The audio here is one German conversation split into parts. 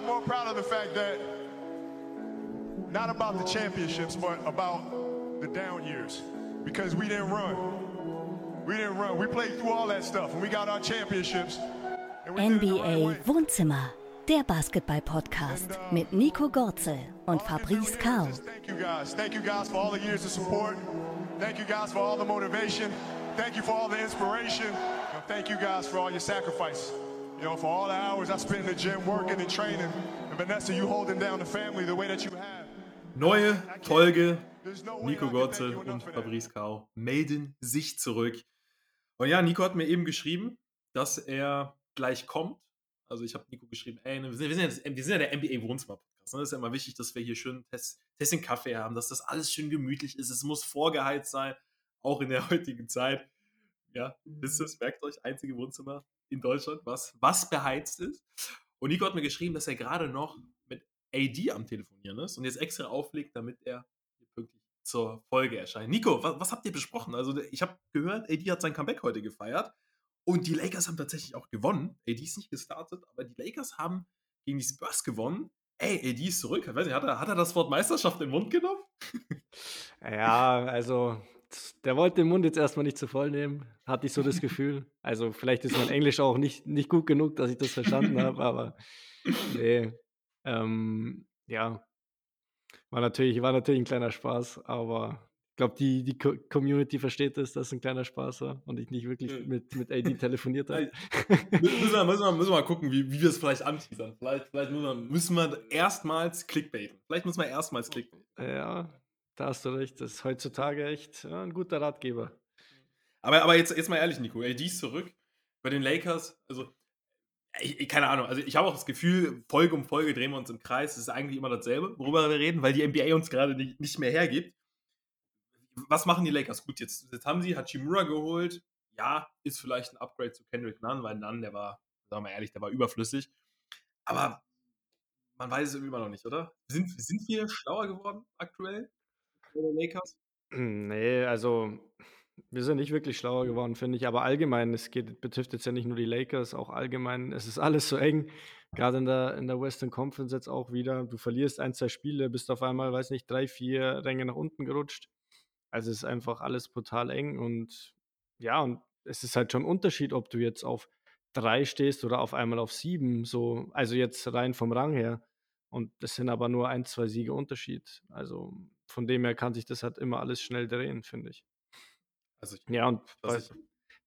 I'm more proud of the fact that not about the championships, but about the down years. Because we didn't run. We didn't run. We played through all that stuff and we got our championships. NBA Wohnzimmer, der Basketball-Podcast uh, mit Nico Gorzel und Fabrice Kau. Thank you guys. Thank you guys for all the years of support. Thank you guys for all the motivation. Thank you for all the inspiration. And thank you guys for all your sacrifice. You know, for all the hours I spent in the gym working and training. And Vanessa, you holding down the family the way that you have. Neue Folge. Nico Gotze und Fabrice Kau melden sich zurück. Und ja, Nico hat mir eben geschrieben, dass er gleich kommt. Also ich habe Nico geschrieben, ey, wir sind, wir sind, ja, wir sind ja der NBA Wohnzimmer-Podcast. Ne? Das ist ja immer wichtig, dass wir hier schön Test, Testing Kaffee haben, dass das alles schön gemütlich ist. Es muss vorgeheizt sein, auch in der heutigen Zeit. Ja, wisst ihr es, merkt euch, einzige Wohnzimmer in Deutschland, was, was beheizt ist. Und Nico hat mir geschrieben, dass er gerade noch mit AD am Telefonieren ist und jetzt extra auflegt, damit er pünktlich zur Folge erscheint. Nico, was, was habt ihr besprochen? Also ich habe gehört, AD hat sein Comeback heute gefeiert und die Lakers haben tatsächlich auch gewonnen. AD ist nicht gestartet, aber die Lakers haben gegen die Spurs gewonnen. Ey, AD ist zurück. Nicht, hat er, hat er das Wort Meisterschaft in den Mund genommen? ja, also der wollte den Mund jetzt erstmal nicht zu voll nehmen, hatte ich so das Gefühl. Also vielleicht ist mein Englisch auch nicht, nicht gut genug, dass ich das verstanden habe, aber nee. Ähm, ja, war natürlich, war natürlich ein kleiner Spaß, aber ich glaube, die, die Community versteht das, dass es ein kleiner Spaß war und ich nicht wirklich mit, mit AD telefoniert habe. müssen, wir, müssen, wir, müssen wir mal gucken, wie, wie wir es vielleicht anteasern. Vielleicht, vielleicht müssen, wir, müssen wir erstmals clickbaiten. Vielleicht müssen wir erstmals clickbaiten. Ja, da hast du recht. Das ist heutzutage echt ein guter Ratgeber. Aber, aber jetzt, jetzt mal ehrlich, Nico. AD ist zurück bei den Lakers. Also, ich, keine Ahnung. Also, ich habe auch das Gefühl, Folge um Folge drehen wir uns im Kreis. Es ist eigentlich immer dasselbe, worüber wir reden, weil die NBA uns gerade nicht, nicht mehr hergibt. Was machen die Lakers? Gut, jetzt, jetzt haben sie Hachimura geholt. Ja, ist vielleicht ein Upgrade zu Kendrick Nunn, weil Nunn, der war, sagen wir ehrlich, der war überflüssig. Aber man weiß es immer noch nicht, oder? Sind, sind wir schlauer geworden aktuell? Lakers? Hm, nee, also wir sind nicht wirklich schlauer geworden, finde ich. Aber allgemein, es geht, betrifft jetzt ja nicht nur die Lakers, auch allgemein, es ist alles so eng. Gerade in der, in der Western Conference jetzt auch wieder. Du verlierst ein, zwei Spiele, bist auf einmal, weiß nicht, drei, vier Ränge nach unten gerutscht. Also es ist einfach alles brutal eng und ja, und es ist halt schon ein Unterschied, ob du jetzt auf drei stehst oder auf einmal auf sieben. So, also jetzt rein vom Rang her. Und das sind aber nur ein, zwei Siege Unterschied. Also von dem her kann sich das halt immer alles schnell drehen, finde ich. Also ich, ja, und bei, ich,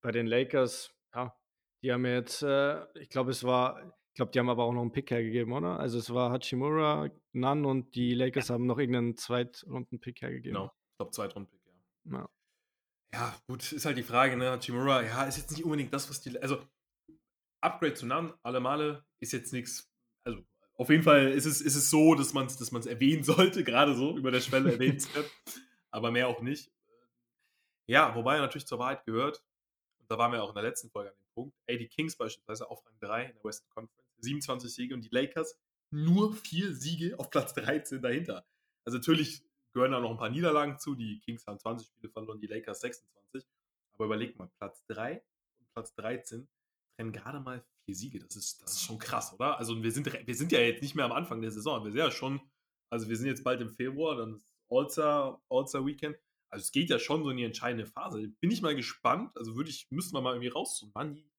bei, den Lakers, ja, die haben jetzt, äh, ich glaube, es war, ich glaube, die haben aber auch noch einen Pick hergegeben, oder? Also es war Hachimura, Nunn und die Lakers haben noch irgendeinen Zweitrunden-Pick hergegeben. Genau, ich glaube, Zweitrunden-Pick, ja. ja. Ja, gut, ist halt die Frage, ne? Hachimura, ja, ist jetzt nicht unbedingt das, was die, also Upgrade zu Nunn, alle Male, ist jetzt nichts, auf jeden Fall ist es, ist es so, dass man es dass erwähnen sollte, gerade so über der Schwelle erwähnt aber mehr auch nicht. Ja, wobei er natürlich zur Wahrheit gehört, und da waren wir auch in der letzten Folge an dem Punkt, ey, die Kings beispielsweise auf Rang 3 in der Western Conference, 27 Siege. Und die Lakers nur vier Siege auf Platz 13 dahinter. Also natürlich gehören da noch ein paar Niederlagen zu, die Kings haben 20 Spiele verloren, die Lakers 26, aber überlegt mal, Platz 3 und Platz 13 trennen gerade mal vier Siege. Das ist, das ist schon krass, oder? Also wir sind, wir sind ja jetzt nicht mehr am Anfang der Saison. Wir sind ja schon, also wir sind jetzt bald im Februar, dann ist All-Star, All-Star Weekend. Also es geht ja schon so in die entscheidende Phase. Bin ich mal gespannt. Also würde ich, müssten wir mal irgendwie raus, wann die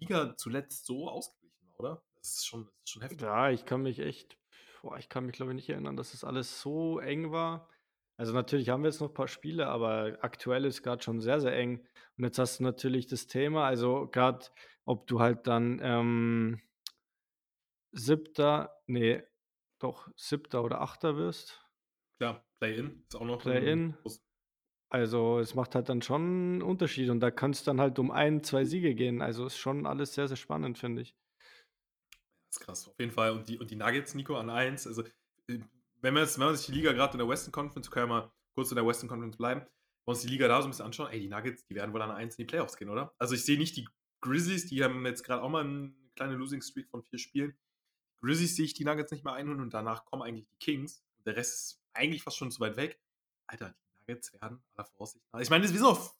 Liga zuletzt so ausgeglichen war, oder? Das ist schon, das ist schon heftig. Ja, ich kann mich echt, boah, ich kann mich glaube ich nicht erinnern, dass das alles so eng war. Also natürlich haben wir jetzt noch ein paar Spiele, aber aktuell ist gerade schon sehr, sehr eng. Und jetzt hast du natürlich das Thema, also gerade ob du halt dann ähm, siebter, nee, doch siebter oder achter wirst. Klar, Play-In ist auch noch Play-In. Also es macht halt dann schon einen Unterschied und da kann es dann halt um ein, zwei Siege gehen. Also ist schon alles sehr, sehr spannend, finde ich. Das ist krass, auf jeden Fall. Und die, und die Nuggets, Nico, an eins. Also äh, wenn man, jetzt, wenn man sich die Liga gerade in der Western Conference, können wir mal kurz in der Western Conference bleiben, wenn wir uns die Liga da so ein bisschen anschauen, ey, die Nuggets, die werden wohl an eins in die Playoffs gehen, oder? Also ich sehe nicht die Grizzlies, die haben jetzt gerade auch mal eine kleine Losing Streak von vier Spielen. Grizzlies sehe ich die Nuggets nicht mehr einholen und danach kommen eigentlich die Kings. Der Rest ist eigentlich fast schon zu weit weg. Alter, die Nuggets werden aller Voraussicht nach. Ich meine, auch,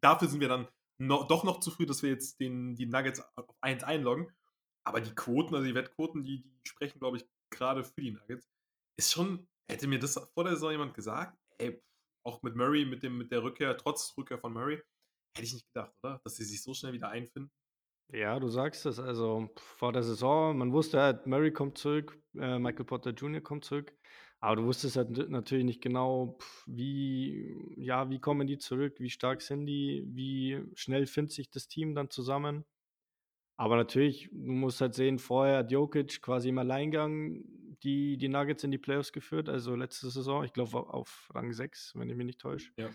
dafür sind wir dann noch, doch noch zu früh, dass wir jetzt den, die Nuggets auf 1 einloggen. Aber die Quoten, also die Wettquoten, die, die sprechen, glaube ich, gerade für die Nuggets. Ist schon, hätte mir das vor der Saison jemand gesagt, ey, auch mit Murray, mit, dem, mit der Rückkehr, trotz Rückkehr von Murray, hätte ich nicht gedacht, oder? Dass sie sich so schnell wieder einfinden. Ja, du sagst es. Also vor der Saison, man wusste halt, Murray kommt zurück, äh, Michael Potter Jr. kommt zurück. Aber du wusstest halt natürlich nicht genau, wie, ja, wie kommen die zurück, wie stark sind die, wie schnell findet sich das Team dann zusammen. Aber natürlich, du musst halt sehen, vorher hat Jokic quasi im Alleingang die, die Nuggets in die Playoffs geführt, also letzte Saison, ich glaube auf Rang 6, wenn ich mich nicht täusche. Ja.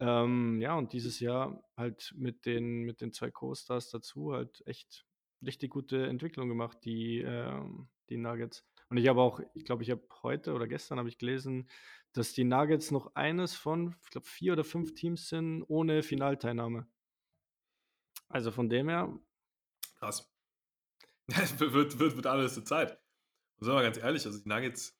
Ähm, ja, und dieses Jahr halt mit den, mit den zwei Co-Stars dazu halt echt richtig gute Entwicklung gemacht, die, ähm, die Nuggets. Und ich habe auch, ich glaube, ich habe heute oder gestern habe ich gelesen, dass die Nuggets noch eines von, ich glaube, vier oder fünf Teams sind ohne Finalteilnahme. Also von dem her. Krass. wird, wird, wird alles zur Zeit. Und sagen wir ganz ehrlich, also die Nuggets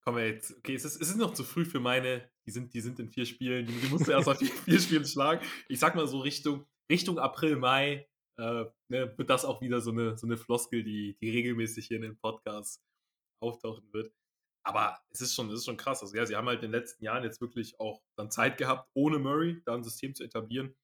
kommen jetzt, okay, es ist, es ist noch zu früh für meine, die sind, die sind in vier Spielen, die, die musst du erst mal vier, vier Spielen schlagen. Ich sag mal so Richtung, Richtung April, Mai äh, ne, wird das auch wieder so eine, so eine Floskel, die, die regelmäßig hier in den Podcasts auftauchen wird. Aber es ist schon, es ist schon krass. Also ja, sie haben halt in den letzten Jahren jetzt wirklich auch dann Zeit gehabt, ohne Murray da ein System zu etablieren,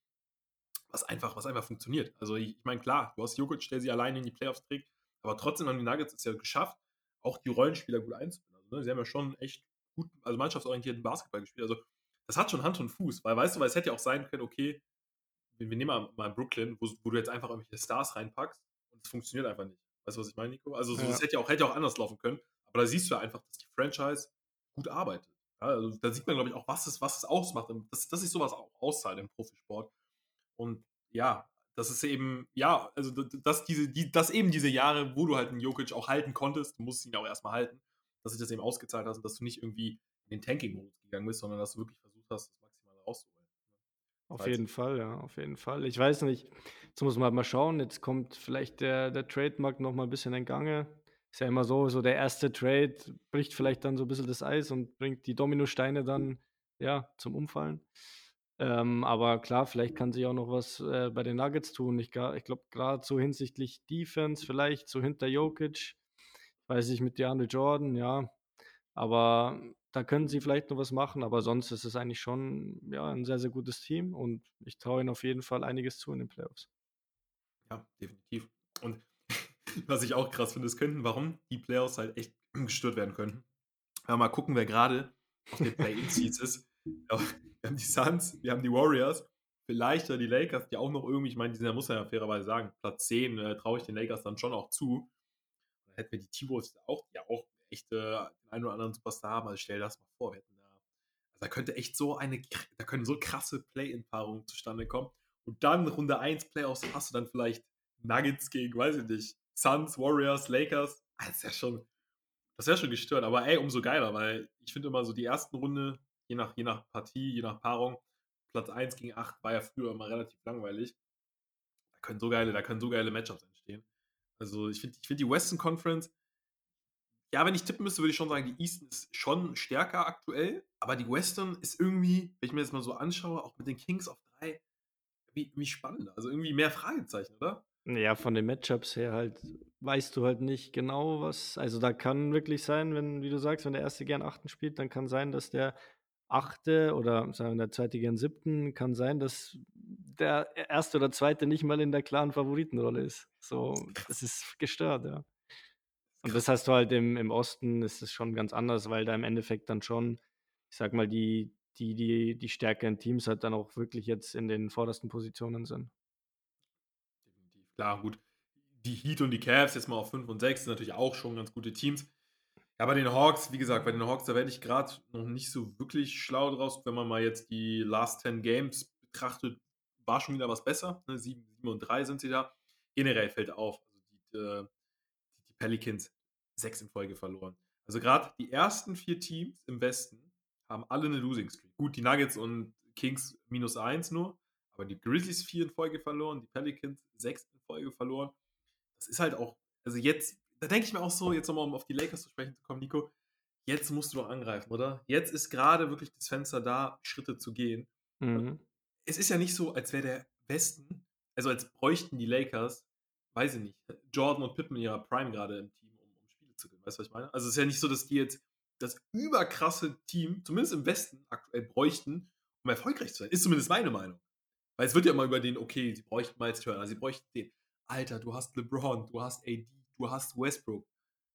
was einfach, was einfach funktioniert. Also ich, ich meine, klar, du hast Jokic, der sie alleine in die Playoffs trägt, aber trotzdem haben die Nuggets es ja geschafft, auch die Rollenspieler gut einzubinden. Also, ne, sie haben ja schon echt gut, also mannschaftsorientierten Basketball gespielt. Also das hat schon Hand und Fuß, weil weißt du, weil es hätte ja auch sein können, okay, wir, wir nehmen mal, Brooklyn, wo, wo, du jetzt einfach irgendwelche Stars reinpackst und es funktioniert einfach nicht. Weißt du, was ich meine, Nico? Also, so, ja. das hätte ja, auch, hätte auch anders laufen können. Aber da siehst du ja einfach, dass die Franchise gut arbeitet. Ja, also, da sieht man, glaube ich, auch, was es, was es ausmacht. Dass, dass sich sowas auch auszahlt im Profisport. Und ja, das ist eben, ja, also dass, diese, die, dass eben diese Jahre, wo du halt einen Jokic auch halten konntest, du musst ihn auch erstmal halten, dass sich das eben ausgezahlt hat und dass du nicht irgendwie in den Tanking-Modus gegangen bist, sondern dass du wirklich versucht hast, das Maximale rauszuholen. Auf jeden Fall, ja, auf jeden Fall. Ich weiß nicht, jetzt muss man mal schauen, jetzt kommt vielleicht der, der Trademark noch mal ein bisschen in Gange. Ist ja immer so, so der erste Trade bricht vielleicht dann so ein bisschen das Eis und bringt die Dominosteine dann, ja, zum Umfallen. Ähm, aber klar, vielleicht kann sich auch noch was äh, bei den Nuggets tun. Ich, ich glaube, gerade so hinsichtlich Defense, vielleicht so hinter Jokic, weiß ich mit DeAndre Jordan, ja. Aber da können sie vielleicht noch was machen, aber sonst ist es eigentlich schon ja, ein sehr, sehr gutes Team und ich traue ihnen auf jeden Fall einiges zu in den Playoffs. Ja, definitiv. Und was ich auch krass finde, ist könnten, warum die Playoffs halt echt gestört werden könnten. Ja, mal gucken, wer gerade auf den Play-In-Seeds ist. Ja, wir haben die Suns, wir haben die Warriors, vielleicht die Lakers, die auch noch irgendwie, ich meine, die sind, muss man ja fairerweise sagen, Platz 10 äh, traue ich den Lakers dann schon auch zu. Hätten wir die T-Wolves auch, ja auch echt äh, den einen oder anderen Superstar haben. Also stell dir das mal vor, wir hätten da, also da könnte echt so eine, da können so krasse Play-In-Paarungen zustande kommen. Und dann Runde 1 Playoffs hast du dann vielleicht Nuggets gegen, weiß ich nicht, Suns, Warriors, Lakers. Ah, das ist ja schon, das wäre schon gestört. Aber ey, umso geiler, weil ich finde immer so die ersten Runde, je nach, je nach Partie, je nach Paarung, Platz 1 gegen 8 war ja früher immer relativ langweilig. Da können so geile, da können so geile Matchups entstehen. Also ich finde ich find die Western Conference, ja, wenn ich tippen müsste, würde ich schon sagen, die Eastern ist schon stärker aktuell, aber die Western ist irgendwie, wenn ich mir das mal so anschaue, auch mit den Kings auf drei, wie, wie spannend. Also irgendwie mehr Fragezeichen, oder? Ja, von den Matchups her halt weißt du halt nicht genau, was. Also da kann wirklich sein, wenn, wie du sagst, wenn der erste gern achten spielt, dann kann sein, dass der achte oder sagen wir der zweite gern siebten, kann sein, dass der erste oder zweite nicht mal in der klaren Favoritenrolle ist. So, das ist gestört, ja. Und das hast du halt im, im Osten, ist es schon ganz anders, weil da im Endeffekt dann schon, ich sag mal, die, die, die, die stärkeren Teams halt dann auch wirklich jetzt in den vordersten Positionen sind. Definitiv, klar, gut. Die Heat und die Cavs jetzt mal auf 5 und 6 sind natürlich auch schon ganz gute Teams. Ja, bei den Hawks, wie gesagt, bei den Hawks, da werde ich gerade noch nicht so wirklich schlau draus. Wenn man mal jetzt die Last 10 Games betrachtet, war schon wieder was besser. Ne? 7, 7 und 3 sind sie da. Generell fällt auf, also die, äh, die Pelicans sechs in Folge verloren. Also gerade die ersten vier Teams im Westen haben alle eine Losing Streak. Gut, die Nuggets und Kings minus eins nur, aber die Grizzlies vier in Folge verloren, die Pelicans sechs in Folge verloren. Das ist halt auch, also jetzt, da denke ich mir auch so, jetzt nochmal, um auf die Lakers zu sprechen zu kommen, Nico, jetzt musst du doch angreifen, oder? Jetzt ist gerade wirklich das Fenster da, Schritte zu gehen. Mhm. Es ist ja nicht so, als wäre der Westen, also als bräuchten die Lakers weiß ich nicht, Jordan und Pippen in ihrer Prime gerade im Team, um, um Spiele zu gewinnen. Weißt du, was ich meine? Also es ist ja nicht so, dass die jetzt das überkrasse Team, zumindest im Westen, aktuell bräuchten, um erfolgreich zu sein. Ist zumindest meine Meinung. Weil es wird ja immer über den, okay, sie bräuchten Miles Turner, sie bräuchten den. Alter, du hast LeBron, du hast AD, du hast Westbrook.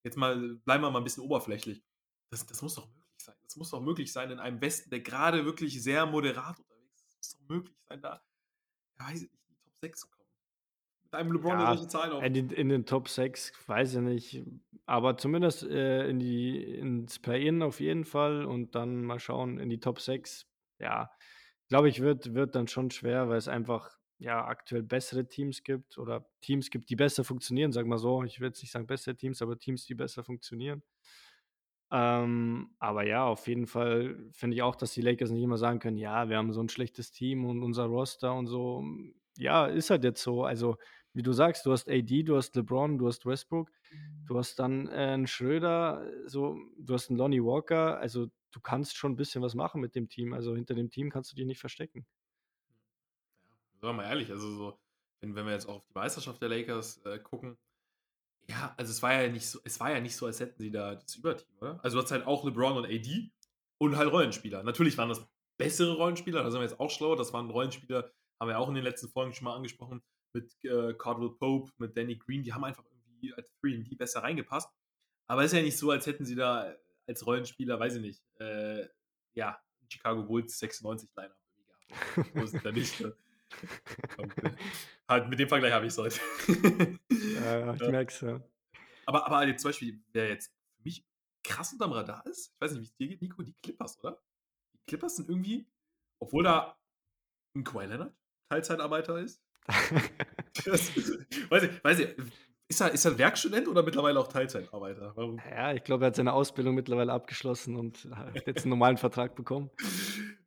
Jetzt mal, bleiben wir mal ein bisschen oberflächlich. Das, das muss doch möglich sein. Das muss doch möglich sein in einem Westen, der gerade wirklich sehr moderat unterwegs ist. Das muss doch möglich sein, da, ja, weiß ich nicht, in die Top 6 zu kommen. Mit einem LeBron, Ja, der solche Zahlen auf. in den, in den Top 6, weiß ich nicht. Aber zumindest äh, in die, ins Play-In auf jeden Fall und dann mal schauen in die Top 6. Ja, glaube ich, wird, wird dann schon schwer, weil es einfach ja aktuell bessere Teams gibt oder Teams gibt, die besser funktionieren, sag mal so. Ich will jetzt nicht sagen bessere Teams, aber Teams, die besser funktionieren. Ähm, aber ja, auf jeden Fall finde ich auch, dass die Lakers nicht immer sagen können, ja, wir haben so ein schlechtes Team und unser Roster und so. Ja, ist halt jetzt so. Also, wie du sagst, du hast AD, du hast LeBron, du hast Westbrook, du hast dann äh, einen Schröder, so, du hast einen Lonnie Walker. Also, du kannst schon ein bisschen was machen mit dem Team. Also, hinter dem Team kannst du dich nicht verstecken. Sagen wir mal ehrlich, also so, wenn, wenn wir jetzt auch auf die Meisterschaft der Lakers äh, gucken, ja, also es war ja nicht so, es war ja nicht so, als hätten sie da das Überteam, oder? Also du hast halt auch LeBron und AD und halt Rollenspieler. Natürlich waren das bessere Rollenspieler, da sind wir jetzt auch schlauer. Das waren Rollenspieler, haben wir auch in den letzten Folgen schon mal angesprochen, mit äh, Cardwell Pope, mit Danny Green, die haben einfach irgendwie als 3D besser reingepasst. Aber es ist ja nicht so, als hätten sie da als Rollenspieler, weiß ich nicht, äh, ja, Chicago Bulls 96 Line-Up gehabt. Ist es ja nicht. Halt, mit dem Vergleich habe ich es heute. Ja, ich Ja. merk's, ja. Aber, aber jetzt zum Beispiel, wer jetzt für mich krass unterm Radar ist, ich weiß nicht, wie es dir geht, Nico, die Clippers, oder? Die Clippers sind irgendwie, obwohl da ein Kawhi Leonard Teilzeitarbeiter ist. Das, weiß ich, weiß ich, ist er, ist er Werkstudent oder mittlerweile auch Teilzeitarbeiter? Warum? Ja, ich glaube, er hat seine Ausbildung mittlerweile abgeschlossen und hat jetzt einen normalen Vertrag bekommen.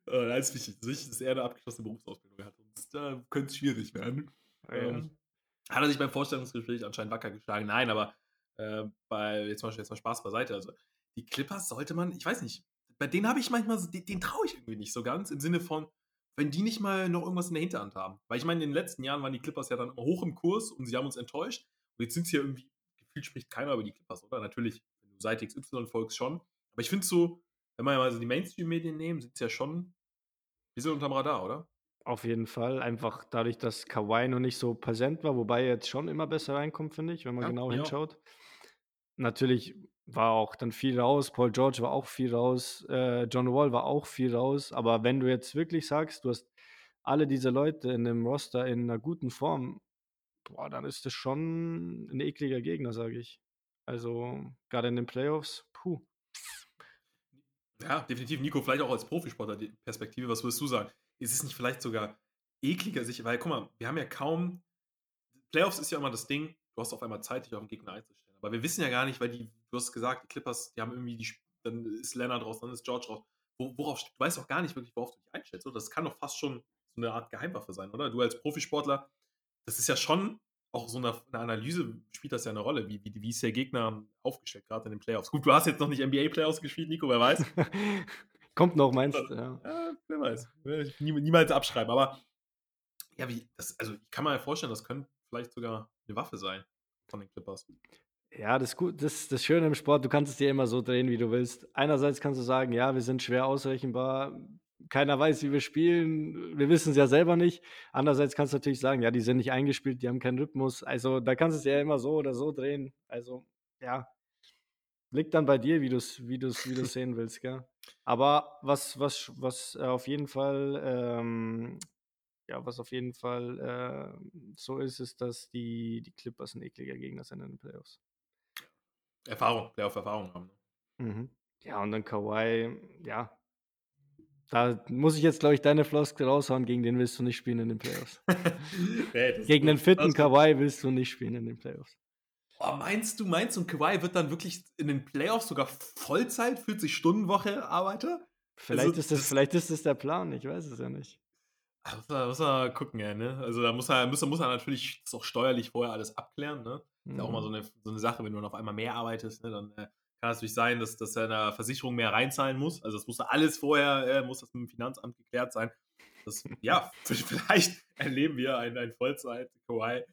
Äh, das ist wichtig. Das ist wichtig, dass er eine abgeschlossene Berufsausbildung hat. Sonst äh, könnte es schwierig werden. Ähm, hat er sich beim Vorstellungsgespräch anscheinend wacker geschlagen? Nein, aber äh, bei, jetzt mal, jetzt mal Spaß beiseite. Also, die Clippers sollte man, ich weiß nicht, bei denen habe ich manchmal, so, den, den traue ich irgendwie nicht so ganz, im Sinne von, wenn die nicht mal noch irgendwas in der Hinterhand haben. Weil ich meine, in den letzten Jahren waren die Clippers ja dann immer hoch im Kurs und sie haben uns enttäuscht. Und jetzt sind sie ja irgendwie, gefühlt spricht keiner über die Clippers, oder? Natürlich, wenn du Seite XY folgst, schon. Aber ich finde so, wenn man ja mal so die Mainstream-Medien nehmen, sind sie ja schon ein bisschen unterm Radar, oder? Auf jeden Fall. Einfach dadurch, dass Kawhi noch nicht so präsent war, wobei er jetzt schon immer besser reinkommt, finde ich, wenn man Ja, genau ja. hinschaut. Natürlich war auch dann viel raus. Paul George war auch viel raus. Äh, John Wall war auch viel raus. Aber wenn du jetzt wirklich sagst, du hast alle diese Leute in dem Roster in einer guten Form, boah, dann ist das schon ein ekliger Gegner, sage ich. Also gerade in den Playoffs. Ja, definitiv. Nico, vielleicht auch als Profisportler die Perspektive, was würdest du sagen? Ist es nicht vielleicht sogar ekliger, sich, weil guck mal, wir haben ja kaum, Playoffs ist ja immer das Ding, du hast auf einmal Zeit, dich auf den Gegner einzustellen. Aber wir wissen ja gar nicht, weil die, du hast gesagt, die Clippers, die haben irgendwie die, dann ist Leonard raus, dann ist George raus. Wo, worauf, du weißt auch gar nicht wirklich, worauf du dich einstellst. Das kann doch fast schon so eine Art Geheimwaffe sein, oder? Du als Profisportler, das ist ja schon auch so eine, eine Analyse, spielt das ja eine Rolle. Wie, wie, wie ist der Gegner aufgestellt, gerade in den Playoffs? Gut, du hast jetzt noch nicht NBA-Playoffs gespielt, Nico, wer weiß. Kommt noch, meinst du? Ja. Ja, wer weiß. Ich nie, niemals abschreiben. Aber ja, wie, das, also ich kann mir ja vorstellen, das könnte vielleicht sogar eine Waffe sein von den Clippers. Ja, das, gut, das, das Schöne im Sport, du kannst es dir immer so drehen, wie du willst. Einerseits kannst du sagen, ja, wir sind schwer ausrechenbar, keiner weiß, wie wir spielen, wir wissen es ja selber nicht. Andererseits kannst du natürlich sagen, ja, die sind nicht eingespielt, die haben keinen Rhythmus. Also da kannst du es ja immer so oder so drehen. Also ja, liegt dann bei dir, wie du es wie du's, wie du's sehen willst, gell? Aber was, was, was äh, auf jeden Fall, ähm, ja, was auf jeden Fall äh, so ist, ist, dass die, die Clippers ein ekliger Gegner sind in den Playoffs. Erfahrung, Playoff-Erfahrung haben. ne? Mhm. Ja, und dann Kawhi, ja. Da muss ich jetzt, glaube ich, deine Floskel raushauen, gegen den willst du nicht spielen in den Playoffs. Das- gegen den fitten Kawhi willst du nicht spielen in den Playoffs. Oh, meinst du, meinst du, und Kawhi wird dann wirklich in den Playoffs sogar Vollzeit, 40-Stunden-Woche Arbeiter? Vielleicht, Also, ist das, das- vielleicht ist das der Plan, ich weiß es ja nicht. Da muss er, muss er gucken, ja, ne? Also da muss er, muss muss er natürlich auch steuerlich vorher alles abklären, ne? Ist ja auch Mhm. mal so eine, so eine Sache, wenn du dann auf einmal mehr arbeitest, ne, dann äh, kann es natürlich sein, dass, dass er einer Versicherung mehr reinzahlen muss. Also das muss er alles vorher, äh, muss das mit dem Finanzamt geklärt sein. Das, ja, vielleicht erleben wir ein, ein Vollzeit-Kawhi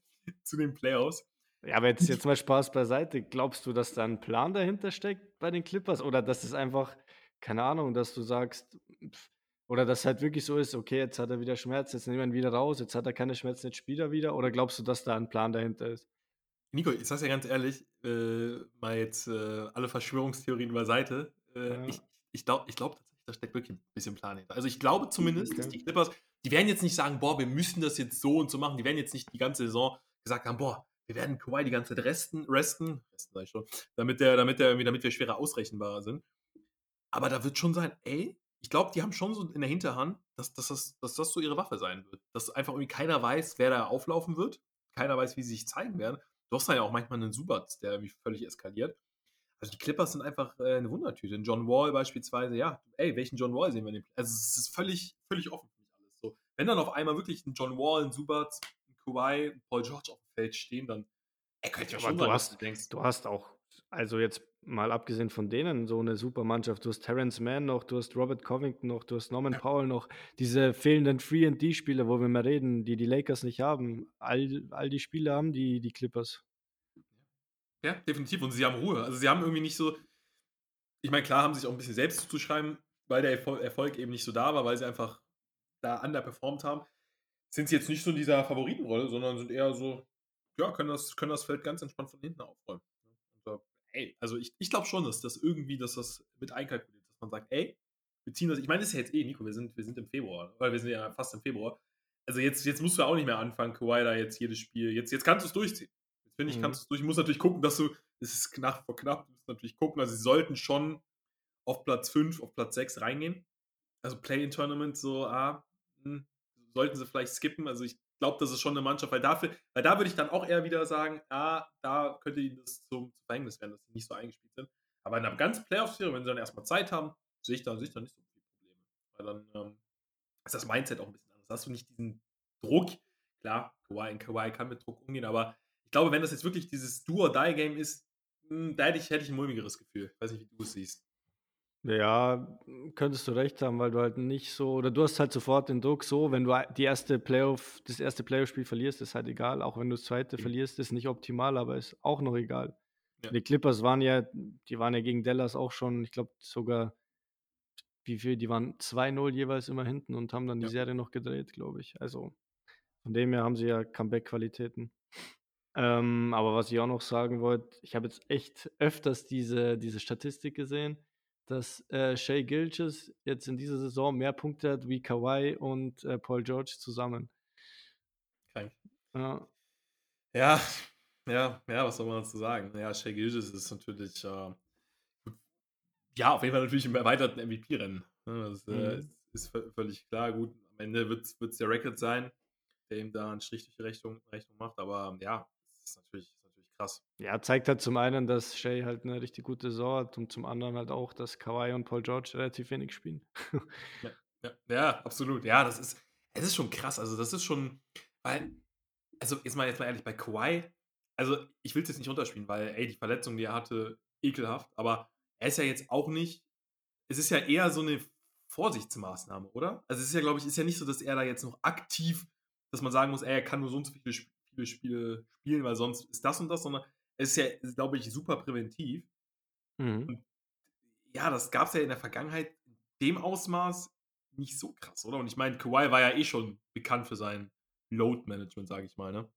zu den Playoffs. Ja, aber jetzt, jetzt mal Spaß beiseite. Glaubst du, dass da ein Plan dahinter steckt bei den Clippers? Oder dass es einfach, keine Ahnung, dass du sagst, oder dass halt wirklich so ist, okay, jetzt hat er wieder Schmerz, jetzt nehmen wir ihn wieder raus, jetzt hat er keine Schmerzen, jetzt spielt er wieder? Oder glaubst du, dass da ein Plan dahinter ist? Nico, ich sag's ja ganz ehrlich, äh, mal jetzt äh, alle Verschwörungstheorien beiseite. Äh, Ja. Ich, ich glaube ich glaub tatsächlich, da steckt wirklich ein bisschen Plan hinter. Also ich glaube zumindest, dass die Clippers, die werden jetzt nicht sagen, boah, wir müssen das jetzt so und so machen. Die werden jetzt nicht die ganze Saison gesagt haben, boah, wir werden Kawhi die ganze Zeit resten, resten, resten sag ich schon, damit, der, damit, der, damit wir schwerer ausrechenbarer sind. Aber da wird schon sein, ey, ich glaube, die haben schon so in der Hinterhand, dass, dass, das, dass das so ihre Waffe sein wird. Dass einfach irgendwie keiner weiß, wer da auflaufen wird. Keiner weiß, wie sie sich zeigen werden. Du hast da ja auch manchmal einen Subat, der irgendwie völlig eskaliert. Also die Clippers sind einfach äh, eine Wundertüte. Ein John Wall beispielsweise, ja, ey, welchen John Wall sehen wir dem Also es ist völlig, völlig offen für mich alles. So, wenn dann auf einmal wirklich ein John Wall, ein Subat, ein Kawhi, ein Paul George auf dem Feld stehen, dann ey, könnte ja Aber schon du hast- du denkst, Du hast auch, also jetzt mal abgesehen von denen, so eine super Mannschaft. Du hast Terrence Mann noch, du hast Robert Covington noch, du hast Norman Powell noch. Diese fehlenden 3D-Spieler, wo wir mal reden, die die Lakers nicht haben. All, all die Spieler haben die, die Clippers. Ja, definitiv. Und sie haben Ruhe. Also sie haben irgendwie nicht so. Ich meine, klar haben sie sich auch ein bisschen selbst zuzuschreiben, weil der Erfol- Erfolg eben nicht so da war, weil sie einfach da underperformed haben. Sind sie jetzt nicht so in dieser Favoritenrolle, sondern sind eher so, ja, können das, können das Feld ganz entspannt von hinten aufräumen. Ey, also ich, ich glaube schon, dass das irgendwie, dass das mit einkalkuliert, dass man sagt, ey, wir ziehen das. Ich meine, das ist ja jetzt eh, Nico, wir sind, wir sind im Februar, weil wir sind ja fast im Februar. Also jetzt, jetzt musst du auch nicht mehr anfangen, Kawhi da jetzt jedes Spiel. Jetzt, jetzt kannst du es durchziehen. Jetzt finde ich, Mhm. kannst du es durch. Du musst natürlich gucken, dass du, es ist knapp vor knapp, du musst natürlich gucken, also sie sollten schon auf Platz 5, auf Platz 6 reingehen. Also Play-in-Tournament, so, ah, hm, sollten sie vielleicht skippen. Also ich glaube, das ist schon eine Mannschaft, weil dafür, weil da würde ich dann auch eher wieder sagen, ah, da könnte ihnen das zum, Verhängnis werden, dass sie nicht so eingespielt sind. Aber in einer ganzen Playoff-Serie, wenn sie dann erstmal Zeit haben, sehe ich da, sehe ich da nicht so viele Probleme. Weil dann ähm, ist das Mindset auch ein bisschen anders. Hast du nicht diesen Druck. Klar, Kawhi, Kawhi kann mit Druck umgehen, aber ich glaube, wenn das jetzt wirklich dieses Do-or-Die-Game ist, hm, da hätte ich, hätte ich ein mulmigeres Gefühl. Ich weiß nicht, wie du es siehst. Ja, könntest du recht haben, weil du halt nicht so, oder du hast halt sofort den Druck so, wenn du die erste Playoff, das erste Playoff-Spiel verlierst, ist halt egal. Auch wenn du das zweite Mhm. verlierst, ist nicht optimal, aber ist auch noch egal. Ja. Die Clippers waren ja, die waren ja gegen Dallas auch schon, ich glaube sogar, wie viel, die waren 2-0 jeweils immer hinten und haben dann die Ja. Serie noch gedreht, glaube ich. Also von dem her haben sie ja Comeback-Qualitäten. Ähm, aber was ich auch noch sagen wollte, ich habe jetzt echt öfters diese, diese Statistik gesehen, dass äh, Shea Gilches jetzt in dieser Saison mehr Punkte hat wie Kawhi und äh, Paul George zusammen. Krank. Ja, Ja, ja, ja, was soll man dazu sagen? Ja, Shea Gilgis ist natürlich, äh, ja, auf jeden Fall natürlich im erweiterten MVP-Rennen. Ne? Das äh, Mhm. ist, ist vö- völlig klar. Gut, am Ende wird es der Record sein, der ihm da einen Strich durch die Rechnung, Rechnung macht, aber ja, natürlich, ist natürlich krass. ja, zeigt halt zum einen, dass Shea halt eine richtig gute Saison hat und zum anderen halt auch, dass Kawhi und Paul George relativ wenig spielen. Ja, ja, absolut. Ja, das ist, es ist schon krass. Also, das ist schon, weil, also jetzt mal, jetzt mal ehrlich, bei Kawhi, also ich will es jetzt nicht runterspielen, weil, ey, die Verletzung, die er hatte, ekelhaft, aber er ist ja jetzt auch nicht, es ist ja eher so eine Vorsichtsmaßnahme, oder? Also es ist ja, glaube ich, ist ja nicht so, dass er da jetzt noch aktiv, dass man sagen muss, ey, er kann nur so und so viele, Sp- viele Spiele spielen, weil sonst ist das und das, sondern es ist ja, glaube ich, super präventiv Mhm. ja, das gab es ja in der Vergangenheit in dem Ausmaß nicht so krass, oder? Und ich meine, Kawhi war ja eh schon bekannt für sein Load-Management, sage ich mal, ne?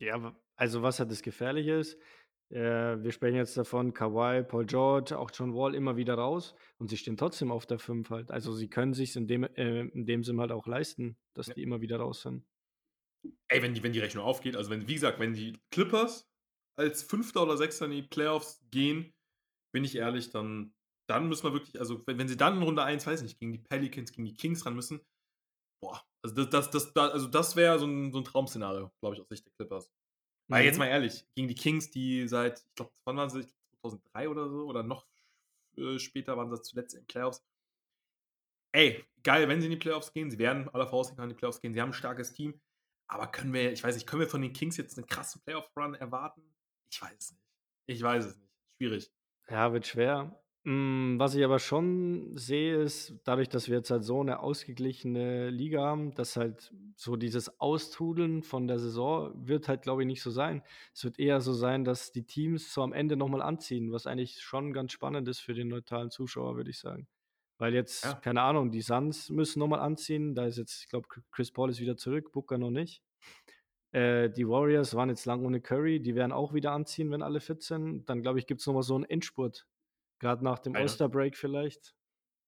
Ja, also was halt das Gefährliche ist, äh, wir sprechen jetzt davon, Kawhi, Paul George, auch John Wall immer wieder raus und sie stehen trotzdem auf der 5 halt. Also sie können sich in dem, äh, in dem Sinn halt auch leisten, dass Ja. die immer wieder raus sind. Ey, wenn die, wenn die Rechnung aufgeht, also wenn, wie gesagt, wenn die Clippers als Fünfter oder Sechster in die Playoffs gehen, bin ich ehrlich, dann, dann müssen wir wirklich, also wenn, wenn sie dann in Runde 1, weiß nicht, gegen die Pelicans, gegen die Kings ran müssen, boah, also das, das, das, das also das wäre so ein, so ein Traum-Szenario, glaube ich, aus Sicht der Clippers. Weil jetzt Mhm. mal ehrlich, gegen die Kings, die seit, ich glaube, wann waren sie? Ich glaub, 2003 oder so, oder noch äh, später waren sie zuletzt in Playoffs. Ey, geil, wenn sie in die Playoffs gehen. Sie werden aller Voraussicht nach in die Playoffs gehen. Sie haben ein starkes Team. Aber können wir, ich weiß nicht, können wir von den Kings jetzt einen krassen Playoff-Run erwarten? Ich weiß es nicht. Ich weiß es nicht. Schwierig. Ja, wird schwer. Hm, was ich aber schon sehe, ist, dadurch, dass wir jetzt halt so 'ne ausgeglichene Liga haben, dass halt so dieses Austrudeln von der Saison wird halt, glaube ich, nicht so sein. Es wird eher so sein, dass die Teams so am Ende noch mal anziehen, was eigentlich schon ganz spannend ist für den neutralen Zuschauer, würde ich sagen. Weil jetzt, Ja. keine Ahnung, die Suns müssen noch mal anziehen. Da ist jetzt ich glaube, Ch Chris Paul ist wieder zurück, Booker noch nicht. Äh, die Warriors waren jetzt lang ohne Curry, die werden auch wieder anziehen, wenn alle fit sind. Dann, glaube ich, gibt's noch mal so 'n Endspurt, grad nach dem. All-Star-Break vielleicht.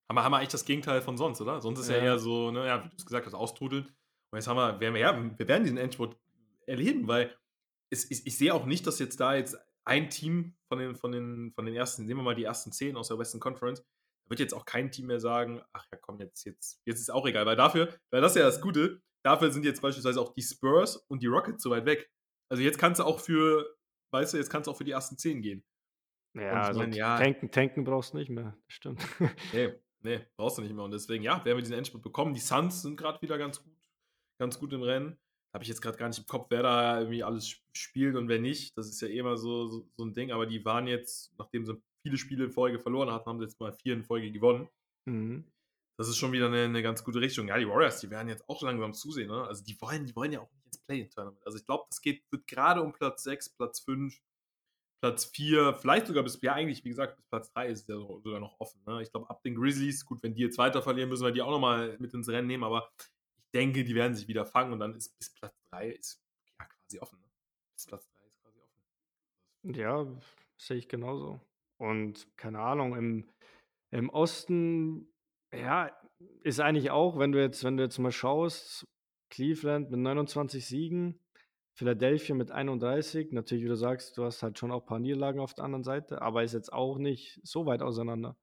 Haben wir haben wir eigentlich das Gegenteil von sonst, oder? Sonst ist ja Ja. eher so, ne, ja, wie du's gesagt hast, austrudeln. Und jetzt haben wir werden wir ja, wir werden diesen Endspurt erleben, weil es ich ich sehe auch nicht, dass jetzt da jetzt ein Team von den von den von den ersten nehmen wir mal die ersten 10 aus der Western Conference, da wird jetzt auch kein Team mehr sagen: „Ach ja, komm, jetzt jetzt jetzt ist auch egal“, weil dafür weil das ist ja das Gute, dafür sind jetzt beispielsweise auch die Spurs und die Rockets so weit weg. Also, jetzt kannst du auch für weißt du, jetzt kannst du auch für die ersten 10 gehen. Ja, also meine, ja tanken tanken brauchst du nicht mehr, das stimmt. Ne, ne, brauchst du nicht mehr. Und deswegen, ja, werden wir diesen Endspurt bekommen. Die Suns sind grad wieder ganz gut ganz gut im Rennen. Habe ich jetzt grad gar nicht im Kopf, wer da irgendwie alles sp spielt und wer nicht. Das ist ja eh immer so so so 'n Ding, aber die waren jetzt, nachdem sie viele Spiele in Folge verloren hatten, haben sie jetzt mal 4 in Folge gewonnen. Mhm. Das ist schon wieder 'ne 'ne ganz gute Richtung. Ja, die Warriors, die werden jetzt auch langsam zusehen, ne? Also, die wollen die wollen ja auch nicht ins Play-in-Tournament. Also, ich glaube, das geht wird grade um Platz 6, Platz 5, Platz 4, vielleicht sogar bis ja, eigentlich, wie gesagt, bis Platz 3 ist es ja so sogar noch offen, ne? Ich glaube, ab den Grizzlies gut, wenn die jetzt weiter verlieren, müssen wir die auch noch mal mit ins Rennen nehmen, aber ich denke, die werden sich wieder fangen und dann ist bis Platz 3 ist ja quasi offen, ne? Bis Platz 3 ist quasi offen. Ja, sehe ich genauso. Und keine Ahnung, im im Osten, ja, ist eigentlich auch, wenn du jetzt wenn du jetzt mal schaust, Cleveland mit 29 Siegen, Philadelphia mit 31. Natürlich, wie du sagst, du hast halt schon auch paar Niederlagen auf der anderen Seite, aber ist jetzt auch nicht so weit auseinander.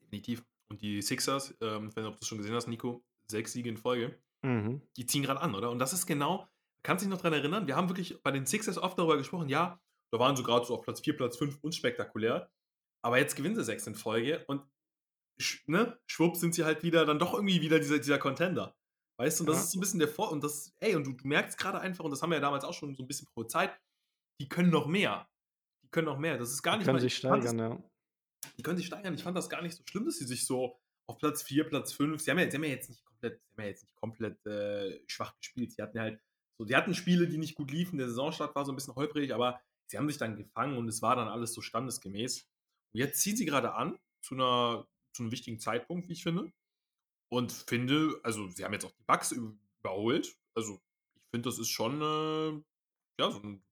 Definitiv. Und die Sixers, ähm, nicht, ob du's schon gesehen hast, Nico, 6 Siege in Folge. Mhm. Die ziehen grad an, oder? Und das ist genau kannst dich noch dran erinnern? Wir haben wirklich bei den Sixers oft darüber gesprochen, ja, da waren sie grad so auf Platz 4, Platz 5 unspektakulär. Aber jetzt gewinnen sie 6 in Folge und ne, schwupps sind sie halt wieder dann doch irgendwie wieder dieser dieser Contender. Weißt du? Und das Ja. ist so 'n bisschen der Vor und das ey, und du du merkst grade einfach, und das haben wir ja damals auch schon so 'n bisschen prophezeit, die können noch mehr. Die können noch mehr. Das ist gar Die nicht können mal sich ich fand das steigern, ja. die können sich steigern. Ich fand das gar nicht so schlimm, dass sie sich so auf Platz 4, Platz 5 sie haben ja sie haben ja jetzt nicht komplett sie haben ja jetzt nicht komplett, äh, schwach gespielt. Sie hatten halt so die hatten Spiele, die nicht gut liefen. Der Saisonstart war so 'n bisschen holprig, aber sie haben sich dann gefangen und es war dann alles so standesgemäß. Und jetzt ziehen sie grade an zu 'ner zu 'nem wichtigen Zeitpunkt, wie ich finde. Und finde also, sie haben jetzt auch die Bucks ü überholt. Also, ich finde, das ist schon, äh, ja, so 'n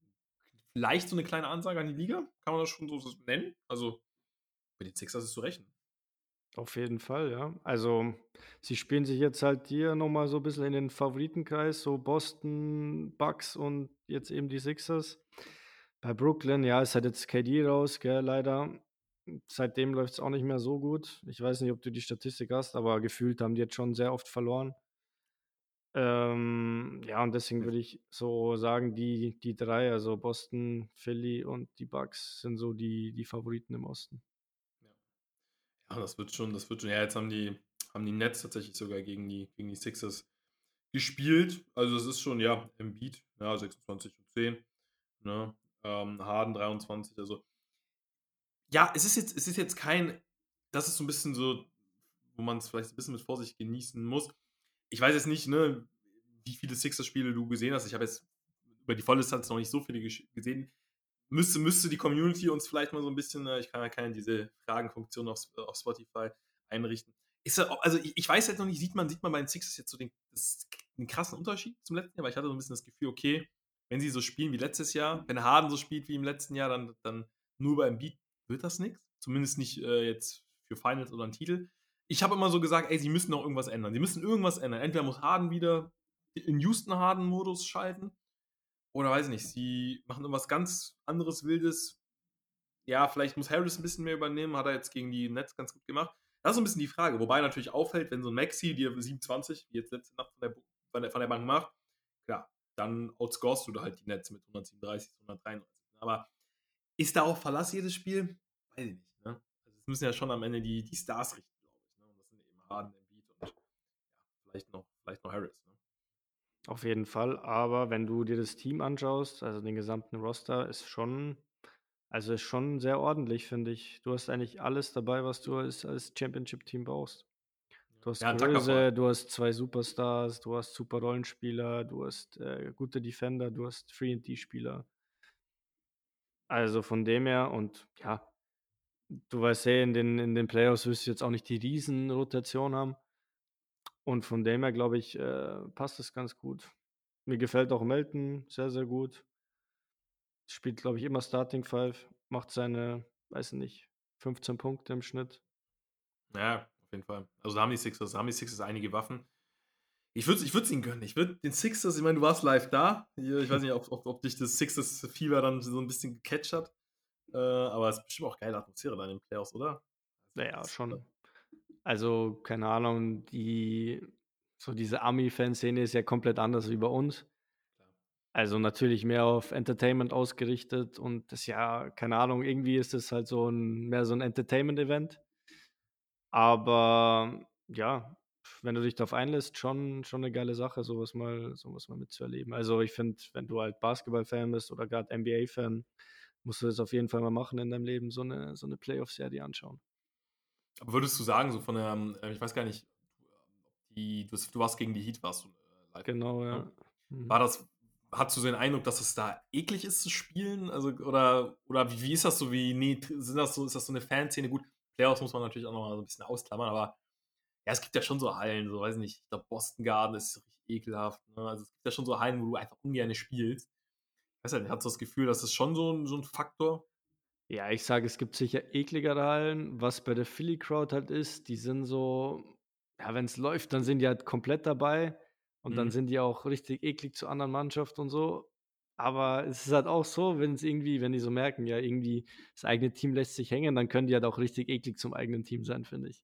vielleicht so 'ne kleine Ansage an die Liga. Kann man das schon so nennen? Also, mit den Sixers ist zu rechnen. Auf jeden Fall, ja. Also, sie spielen sich jetzt halt hier noch mal so 'n bisschen in den Favoritenkreis, so Boston, Bucks und jetzt eben die Sixers. Bei Brooklyn, ja, ist halt jetzt KD raus, gell, leider. Seitdem läuft's auch nicht mehr so gut. Ich weiß nicht, ob du die Statistik hast, aber gefühlt haben die jetzt schon sehr oft verloren. Ähm, ja, und deswegen würde ich so sagen, die die 3, also Boston, Philly und die Bucks sind so die die Favoriten im Osten. Ja. Ja, das wird schon das wird schon ja, jetzt haben die haben die Nets tatsächlich sogar gegen die gegen die Sixers gespielt. Also, es ist schon, ja, Embiid, ja, 26 und 10, ne? Ähm, Harden 23, also ja, es ist jetzt es ist jetzt kein das ist so 'n bisschen so, wo man's vielleicht so 'n bisschen mit Vorsicht genießen muss. Ich weiß jetzt nicht, ne, wie viele Sixers-Spiele du gesehen hast. Ich habe jetzt über die Volldistanz noch nicht so viele gesehen. Müsste müsste die Community uns vielleicht mal so 'n bisschen äh, ich kann ja ja diese Fragenfunktion auf auf Spotify einrichten. Ist also, i ich weiß jetzt noch nicht, sieht man sieht man bei den Sixers jetzt so den das 'n krassen Unterschied zum letzten Jahr? Weil ich hatte so 'n bisschen das Gefühl, okay, wenn sie so spielen wie letztes Jahr, wenn Harden so spielt wie im letzten Jahr, dann dann nur bei Embiid wird das nix. Zumindest nicht, äh, jetzt für Finals oder 'n Titel. Ich habe immer so gesagt: „Ey, sie müssen noch irgendwas ändern. Sie müssen irgendwas ändern.“ Entweder muss Harden wieder in Houston-Harden-Modus schalten oder weiß ich nicht, sie machen irgendwas ganz anderes Wildes. Ja, vielleicht muss Harris 'n bisschen mehr übernehmen, hat er jetzt gegen die Nets ganz gut gemacht. Das ist so 'n bisschen die Frage, wobei natürlich auffällt, wenn so 'n Maxey dir 27, wie jetzt letzte Nacht von der von der Bank macht, dann outscorest du da halt die Nets mit 137 zu 133. Aber ist da auch Verlass jedes Spiel? Weiß ich nicht, ne? Also, es müssen ja schon am Ende die die Stars richten, glaube ich, ne? Und das sind eben Harden, Embiid und ja, vielleicht noch vielleicht noch Harris, ne? Auf jeden Fall, aber wenn du dir das Team anschaust, also den gesamten Roster, ist schon Also ist schon sehr ordentlich, finde ich. Du hast eigentlich alles dabei, was du als, als Championship-Team brauchst. Du hast Ja, Größe, du hast zwei Superstars, du hast super Rollenspieler, du hast äh, gute Defender, du hast 3D-Spieler. Also von dem her und ja, du weißt ja, in den, in den Playoffs wirst du jetzt auch nicht die Riesenrotation haben. Und von dem her, glaube ich, äh, passt es ganz gut. Mir gefällt auch Melton sehr, sehr gut. Spielt, glaube ich, immer Starting Five, macht seine, weiß nicht, 15 Punkte im Schnitt. Ja, auf jeden Fall. Also da haben die Sixers, da haben die Sixers einige Waffen. Ich würde ich es ihnen gönnen. Ich würde den Sixers, ich meine, du warst live da. Ich weiß nicht, ob, ob, ob dich das Sixers-Fieber dann so ein bisschen gecatcht hat. Äh, aber es ist bestimmt auch geile Atmosphäre da in den Playoffs, oder? Naja, schon. Also, keine Ahnung, die, so diese Ami-Fanszene ist ja komplett anders wie bei uns. Also natürlich mehr auf Entertainment ausgerichtet und das ja, keine Ahnung, irgendwie ist es halt so ein, mehr so ein Entertainment-Event. Aber ja, wenn du dich darauf einlässt, schon, schon eine geile Sache, sowas mal, sowas mal mitzuerleben. Also ich finde, wenn du halt Basketball-Fan bist oder gerade NBA-Fan, musst du das auf jeden Fall mal machen in deinem Leben, so eine, so eine Playoff-Serie anschauen. Aber würdest du sagen, so von der, ähm, ich weiß gar nicht, die, du, du warst gegen die Heat, warst du äh, live. Genau, ja. Ja. Mhm. War das, hast du so den Eindruck, dass es da eklig ist zu spielen? Also, oder, oder wie, wie ist das so, wie, nee, sind das so, ist das so eine Fanszene? Gut, Playoffs muss man natürlich auch noch mal so ein bisschen ausklammern, aber ja, es gibt ja schon so Hallen, so weiß nicht, ich glaube, Boston Garden ist richtig ekelhaft. Ne? Also es gibt ja schon so Hallen, wo du einfach ungern spielst. Ich weiß ja nicht, hast du das Gefühl, das ist schon so ein, so ein Faktor? Ja, ich sage, es gibt sicher ekligere Hallen. Was bei der Philly Crowd halt ist, die sind so, ja, wenn es läuft, dann sind die halt komplett dabei und dann Mhm. sind die auch richtig eklig zu anderen Mannschaften und so. Aber es ist halt auch so, wenn es irgendwie, wenn die so merken, ja, irgendwie das eigene Team lässt sich hängen, dann können die halt auch richtig eklig zum eigenen Team sein, finde ich.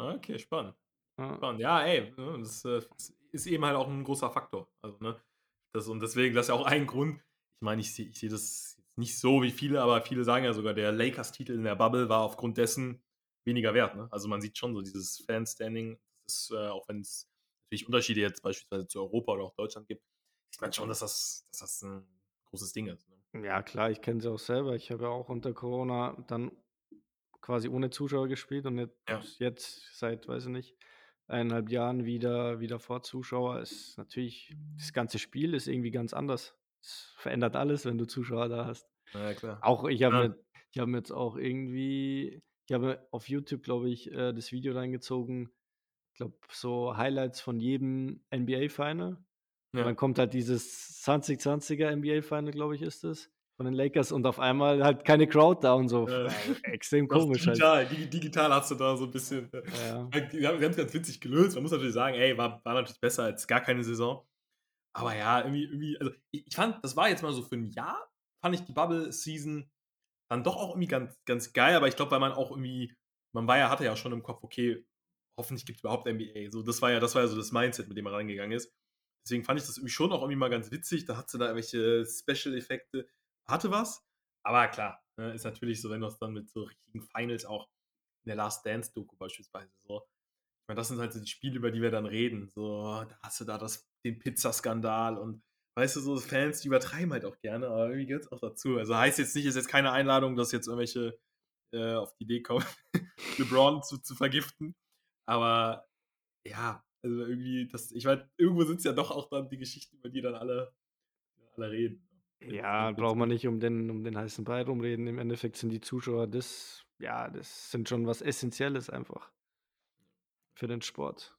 Okay, spannend. Ja. spannend. Ja, ey, ne, das, äh, das ist eben halt auch ein großer Faktor. Also, ne, das, und deswegen, das ist ja auch ein Grund. Ich meine, ich sehe ich seh das nicht so wie viele, aber viele sagen ja sogar, der Lakers-Titel in der Bubble war aufgrund dessen weniger wert. Ne? Also man sieht schon so dieses Fan-Standing, äh, auch wenn es natürlich Unterschiede jetzt beispielsweise zu Europa oder auch Deutschland gibt, sieht man schon, dass das, dass das ein großes Ding ist. Ne? Ja, klar, ich kenne sie auch selber. Ich habe ja auch unter Corona dann quasi ohne Zuschauer gespielt und jetzt, Ja. jetzt seit, weiß ich nicht, eineinhalb Jahren wieder, wieder vor Zuschauer. Ist natürlich, das ganze Spiel ist irgendwie ganz anders. Es verändert alles, wenn du Zuschauer da hast. Ja, klar. Auch ich habe Ja. mir, ich mir jetzt auch irgendwie, ich habe auf YouTube, glaube ich, äh, das Video reingezogen. Ich glaube, so Highlights von jedem NBA-Final. Ja. dann kommt halt dieses 2020er NBA-Final, glaube ich, ist es, von den Lakers und auf einmal halt keine Crowd da und so. Äh, Äh, Extrem komisch halt. digital, digi- digital hast du da so ein bisschen. äh, Ja. Die haben ganz, ganz witzig gelöst. Man muss natürlich sagen, ey, war, war natürlich besser als gar keine Saison. Aber ja, irgendwie, irgendwie, also ich, ich fand, das war jetzt mal so für ein Jahr, fand ich die Bubble-Season dann doch auch irgendwie ganz, ganz geil, aber ich glaube, weil man auch irgendwie, man war ja, hatte ja schon im Kopf, okay, hoffentlich gibt es überhaupt NBA. So, das war ja, das war ja so das Mindset, mit dem man reingegangen ist. Deswegen fand ich das irgendwie schon auch irgendwie mal ganz witzig. Da hat sie da irgendwelche Special-Effekte, hatte was. Aber klar, ne, ist natürlich so, wenn du es dann mit so richtigen Finals auch in der Last Dance-Doku beispielsweise so. Ich meine, das sind halt so die Spiele, über die wir dann reden. So, da hast du da das, den Pizzaskandal und weißt du, so Fans, die übertreiben halt auch gerne, aber irgendwie gehört es auch dazu. Also heißt jetzt nicht, ist jetzt keine Einladung, dass jetzt irgendwelche äh, auf die Idee kommen, LeBron zu, zu vergiften. Aber ja, also irgendwie, das, ich meine, irgendwo sind es ja doch auch dann die Geschichten, über die dann alle, alle reden. Ja, braucht man nicht um den, um den heißen Brei rumreden. Im Endeffekt sind die Zuschauer das, ja, das sind schon was Essentielles einfach für den Sport.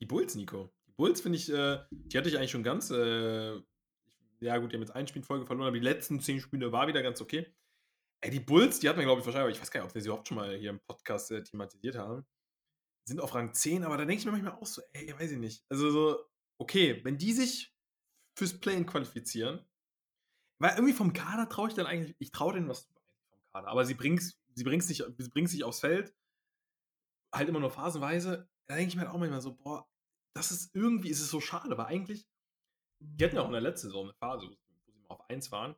Die Bulls, Nico. Die Bulls finde ich, äh, die hatte ich eigentlich schon ganz, äh, ja gut, die haben jetzt ein Spiel in Folge verloren, aber die letzten zehn Spiele war wieder ganz okay. Ey, die Bulls, die hat man, glaube ich, wahrscheinlich, aber ich weiß gar nicht, ob wir sie überhaupt schon mal hier im Podcast äh, thematisiert haben, sind auf Rang 10, aber da denke ich mir manchmal auch so, ey, weiß ich nicht. Also so, okay, wenn die sich fürs Play-In qualifizieren, weil irgendwie vom Kader traue ich dann eigentlich, ich traue denen was vom Kader, aber sie bringt sie bringt's nicht, sie bringt's nicht aufs Feld, halt immer nur phasenweise, da denke ich mir halt auch manchmal so, boah, das ist irgendwie, ist es so schade, weil eigentlich, die hatten ja auch in der letzten Saison eine Phase, wo sie mal auf 1 waren.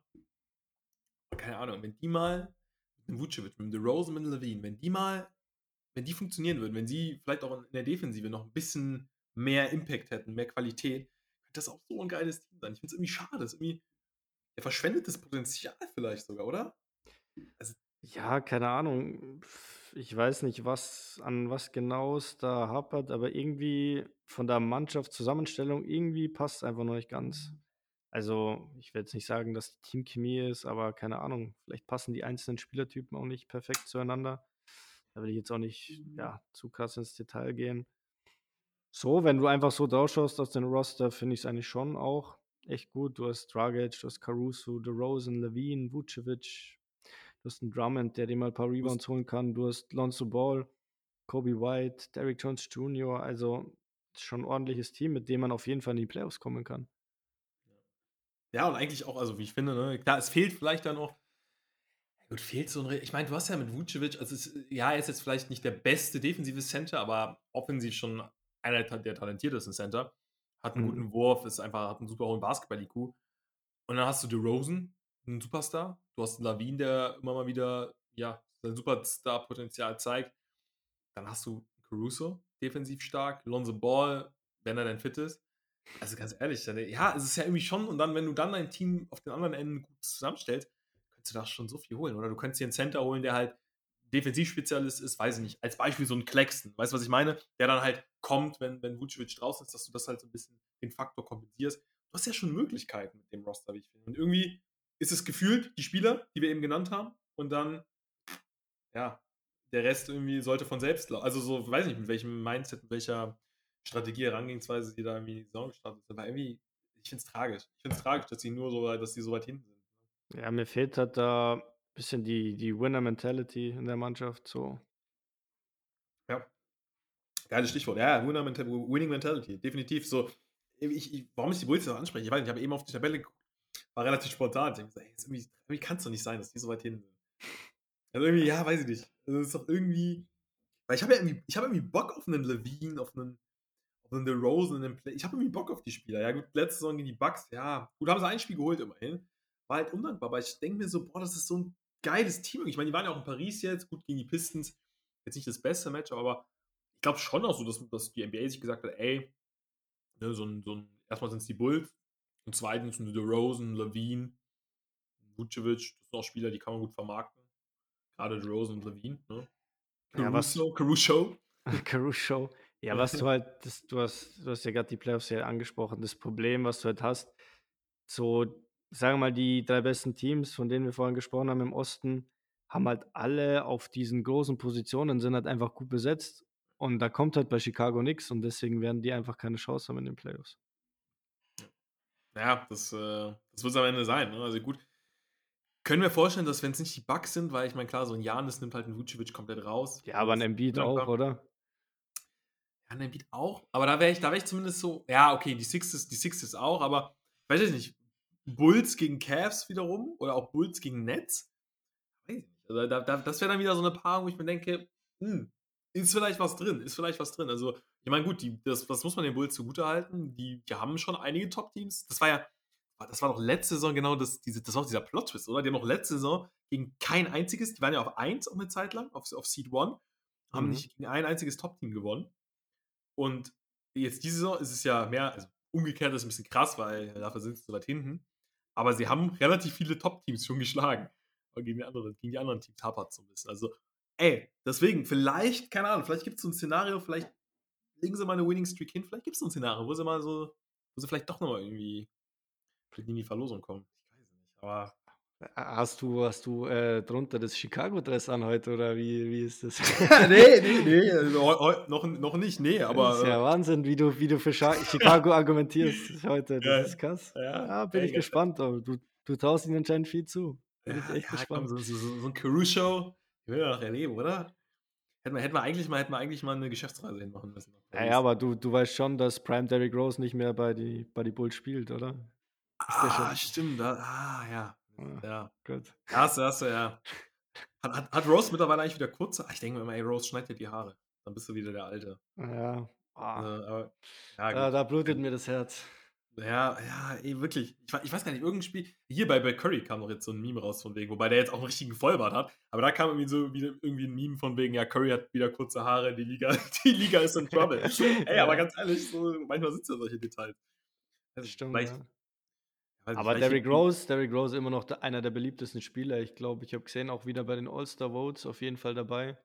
Keine Ahnung, wenn die mal mit dem Vucevic, mit dem DeRozan, mit dem Levine, wenn die mal, wenn die funktionieren würden, wenn sie vielleicht auch in der Defensive noch ein bisschen mehr Impact hätten, mehr Qualität, könnte das auch so ein geiles Team sein. Ich finde es irgendwie schade. Das ist irgendwie, der verschwendet das Potenzial vielleicht sogar, oder? Also, ja, keine Ahnung. Ich weiß nicht, was an was genau es da hapert, aber irgendwie von der Mannschaftszusammenstellung irgendwie passt es einfach noch nicht ganz. Also, ich will jetzt nicht sagen, dass die Teamchemie ist, aber keine Ahnung, vielleicht passen die einzelnen Spielertypen auch nicht perfekt zueinander. Da will ich jetzt auch nicht, ja, zu krass ins Detail gehen. So, wenn du einfach so draufschaust aus dem Roster, finde ich es eigentlich schon auch echt gut. Du hast Dragic, du hast Caruso, DeRozan, Levine, Vucevic. Du hast einen Drummond, der dir mal ein paar Rebounds holen kann. Du hast Lonzo Ball, Kobe White, Derrick Jones Jr. Also schon ein ordentliches Team, mit dem man auf jeden Fall in die Playoffs kommen kann. Ja, und eigentlich auch, also wie ich finde, ne, klar, es fehlt vielleicht dann noch. Gut, fehlt so ein. Ich meine, du hast ja mit Vucevic, also es, ja, er ist jetzt vielleicht nicht der beste defensive Center, aber offensiv schon einer der talentiertesten Center. Hat einen mhm. guten Wurf, ist einfach, hat einen super hohen Basketball-IQ. Und dann hast du DeRozan, einen Superstar. Du hast einen Lavin, der immer mal wieder, ja, sein Superstar-Potenzial zeigt. Dann hast du Caruso, defensiv stark. Lonzo Ball, wenn er denn fit ist. Also ganz ehrlich, ja, es ist ja irgendwie schon, und dann, wenn du dann dein Team auf den anderen Enden gut zusammenstellst, du da schon so viel holen. Oder du könntest dir einen Center holen, der halt Defensivspezialist ist, weiß ich nicht. Als Beispiel so ein Claxton, weißt du, was ich meine? Der dann halt kommt, wenn, wenn Vucevic draußen ist, dass du das halt so ein bisschen den Faktor kompensierst. Du hast ja schon Möglichkeiten mit dem Roster, wie ich finde. Und irgendwie ist es gefühlt die Spieler, die wir eben genannt haben, und dann, ja, der Rest irgendwie sollte von selbst laufen. Also so, weiß nicht, mit welchem Mindset, mit welcher Strategie, Herangehensweise sie da irgendwie in die Saison gestartet sind. Aber irgendwie, ich finde es tragisch. Ich finde es tragisch, dass sie nur so weit, dass sie so weit hinten sind. Ja, mir fehlt halt da ein bisschen die, die Winner-Mentality in der Mannschaft. So. Ja. Geiles Stichwort. Ja, Winning Mentality. Definitiv. So, ich, ich, warum ich die Bulls noch anspreche? Ich weiß nicht, ich habe eben auf die Tabelle geguckt. War relativ spontan. Ich habe gesagt, hey, irgendwie, irgendwie kann es doch nicht sein, dass die so weit hinten sind. Also irgendwie, ja, weiß ich nicht. Also das ist doch irgendwie. Weil ich habe ja irgendwie, ich habe irgendwie Bock auf einen Levine, auf einen, auf einen DeRozan, einen Play. Ich habe irgendwie Bock auf die Spieler. Ja, gut, letzte Saison gegen die Bucks, ja, gut, haben sie ein Spiel geholt immerhin. War halt undankbar, aber ich denke mir so, boah, das ist so ein geiles Team. Ich meine, die waren ja auch in Paris jetzt, gut gegen die Pistons. Jetzt nicht das beste Match, aber ich glaube schon auch so, dass, dass die NBA sich gesagt hat, ey, ne, so ein, so ein, erstmal sind es die Bulls und zweitens ein DeRozan, Levine, Vucevic, das sind auch Spieler, die kann man gut vermarkten. Gerade DeRozan und Levine, ne? Caruso, ja, Caruso. Caruso. Ja, was du halt, das, du hast, du hast ja gerade die Playoffs ja angesprochen. Das Problem, was du halt hast, so, sagen wir mal, die drei besten Teams, von denen wir vorhin gesprochen haben im Osten, haben halt alle auf diesen großen Positionen, sind halt einfach gut besetzt. Und da kommt halt bei Chicago nichts und deswegen werden die einfach keine Chance haben in den Playoffs. Ja, das, äh, das wird es am Ende sein. Ne? Also gut, können wir vorstellen, dass wenn es nicht die Bugs sind, weil ich meine, klar, so ein Janis nimmt halt einen Vucevic komplett raus. Ja, aber ein Embiid auch, oder? Ja, ein Embiid auch. Aber da wäre ich, wär ich zumindest so, ja, okay, die Sixes, die Sixes auch, aber ich weiß ich nicht, Bulls gegen Cavs wiederum oder auch Bulls gegen Nets. Also da, da, das wäre dann wieder so eine Paarung, wo ich mir denke, hm, ist vielleicht was drin, ist vielleicht was drin. Also, ich meine, gut, die, das, das muss man den Bulls zugutehalten. Die, die haben schon einige Top-Teams. Das war ja, das war doch letzte Saison genau das, diese, das war auch dieser Plot-Twist, oder? Die haben noch letzte Saison gegen kein einziges, die waren ja auf 1 auch eine Zeit lang, auf, auf Seed 1, haben mhm. nicht gegen ein einziges Top-Team gewonnen. Und jetzt diese Saison ist es ja mehr, also umgekehrt ist ein bisschen krass, weil dafür sind sie so weit hinten. Aber sie haben relativ viele Top-Teams schon geschlagen. Und gegen die anderen, gegen die anderen Teams hapert so ein bisschen. Also, ey, deswegen, vielleicht, keine Ahnung, vielleicht gibt es so ein Szenario, vielleicht legen sie mal eine Winning Streak hin, vielleicht gibt es so ein Szenario, wo sie mal so, wo sie vielleicht doch nochmal irgendwie in die Verlosung kommen. Ich weiß nicht, aber. Hast du, hast du äh, drunter das Chicago-Dress an heute oder wie, wie ist das? nee, nee, nee, noch, noch nicht, nee, aber. Das ist ja äh, Wahnsinn, wie du, wie du für Chicago argumentierst heute. Das ja, ist krass. Ja, ja bin ich gespannt. Aber du, du traust ihnen anscheinend viel zu. Bin ja, ich echt gespannt. Komm, so, so, so, ein Caruso, ich will ja noch erleben, oder? Hätten wir, hätten wir, eigentlich mal, hätten wir eigentlich mal eine Geschäftsreise hinmachen müssen. Ja, ja, aber du, du weißt schon, dass Prime Derrick Rose nicht mehr bei die, bei die Bulls spielt, oder? Ah, stimmt. Da, ah, ja. Ja. Gut. Hast du, hast du, ja. Hat, hat, hat, Rose mittlerweile eigentlich wieder kurze? Ich denke mir immer, ey, Rose, schneid dir die Haare. Dann bist du wieder der Alte. Ja. Ah. Äh, aber, ja da, da, blutet mir das Herz. Ja, ja, ey, wirklich. Ich, ich, weiß gar nicht, irgendein Spiel. Hier bei, bei Curry kam noch jetzt so ein Meme raus von wegen, wobei der jetzt auch einen richtigen Vollbart hat. Aber da kam irgendwie so wieder irgendwie ein Meme von wegen, ja, Curry hat wieder kurze Haare, die Liga, die Liga ist in Trouble. ey, aber ganz ehrlich, so, manchmal sind es ja solche Details. Das stimmt. Weil ich, ja Aber Derrick Rose, Derrick Rose immer noch der, einer der beliebtesten Spieler. Ich glaube, ich habe gesehen, auch wieder bei den All-Star Votes auf jeden Fall dabei.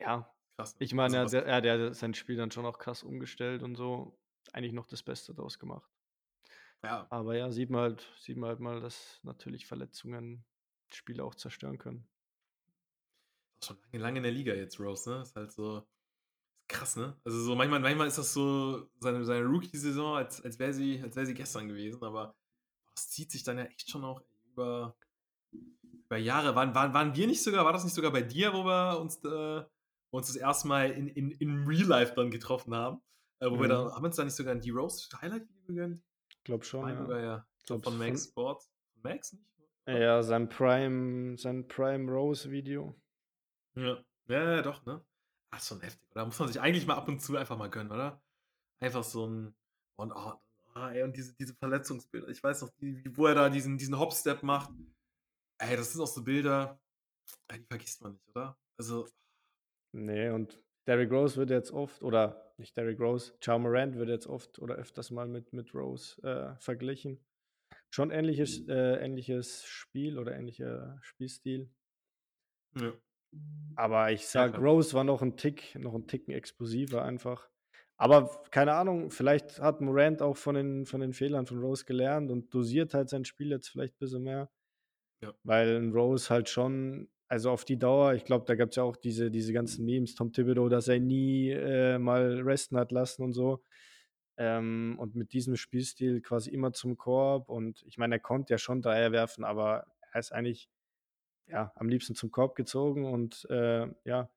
Ja, krass. Ich meine, also, er, der, der hat sein Spiel dann schon auch krass umgestellt und so. Eigentlich noch das Beste daraus gemacht. Ja. Aber ja, sieht man halt, sieht man halt mal, dass natürlich Verletzungen Spiele auch zerstören können. Schon lange, lange in der Liga jetzt, Rose, ne? Ist halt so krass, ne? Also so manchmal, manchmal ist das so seine, seine Rookie-Saison, als, als wäre sie, als sie gestern gewesen, aber das zieht sich dann ja echt schon auch über, über Jahre. Waren, waren, waren wir nicht sogar, war das nicht sogar bei dir, wo wir uns, äh, uns das erste Mal in, in, in Real Life dann getroffen haben? Äh, wo mhm. wir dann, haben wir uns da nicht sogar ein D-Rose Highlight-Video gegönnt? Ich glaube schon, ja. Sogar, ja. Glaub, von Max von, Sports. Max nicht? Ja, sein Prime, sein Prime Rose Video. Ja. ja, ja, doch, ne? Ach, schon heftig, oder? Muss man sich eigentlich mal ab und zu einfach mal gönnen, oder? Einfach so ein. Und, oh, oh, ey, und diese, diese Verletzungsbilder. Ich weiß noch, wo er da diesen, diesen Hop-Step macht. Ey, das sind auch so Bilder, die vergisst man nicht, oder? Also. Nee, und Derrick Rose wird jetzt oft, oder nicht Derrick Rose, Charles Morant wird jetzt oft oder öfters mal mit, mit Rose äh, verglichen. Schon ähnliches, äh, ähnliches Spiel oder ähnlicher Spielstil. Ja. Aber ich sag, ja, Rose war noch ein Tick, noch ein Ticken explosiver einfach. Aber keine Ahnung, vielleicht hat Morant auch von den, von den Fehlern von Rose gelernt und dosiert halt sein Spiel jetzt vielleicht ein bisschen mehr. Ja. Weil ein Rose halt schon, also auf die Dauer, ich glaube, da gab es ja auch diese, diese ganzen Memes, Tom Thibodeau, dass er nie äh, mal resten hat lassen und so. Ähm, und mit diesem Spielstil quasi immer zum Korb. Und ich meine, er konnte ja schon Dreier werfen, aber er ist eigentlich ja, am liebsten zum Korb gezogen und äh, ja,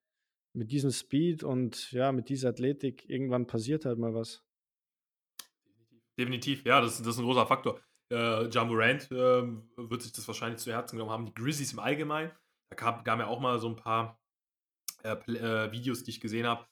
mit diesem Speed und ja, mit dieser Athletik, irgendwann passiert halt mal was. Definitiv, ja, das, das ist ein großer Faktor. Äh, Ja Morant äh, wird sich das wahrscheinlich zu Herzen genommen haben. Die Grizzlies im Allgemeinen, da gab, gab ja auch mal so ein paar äh, äh, Videos, die ich gesehen habe,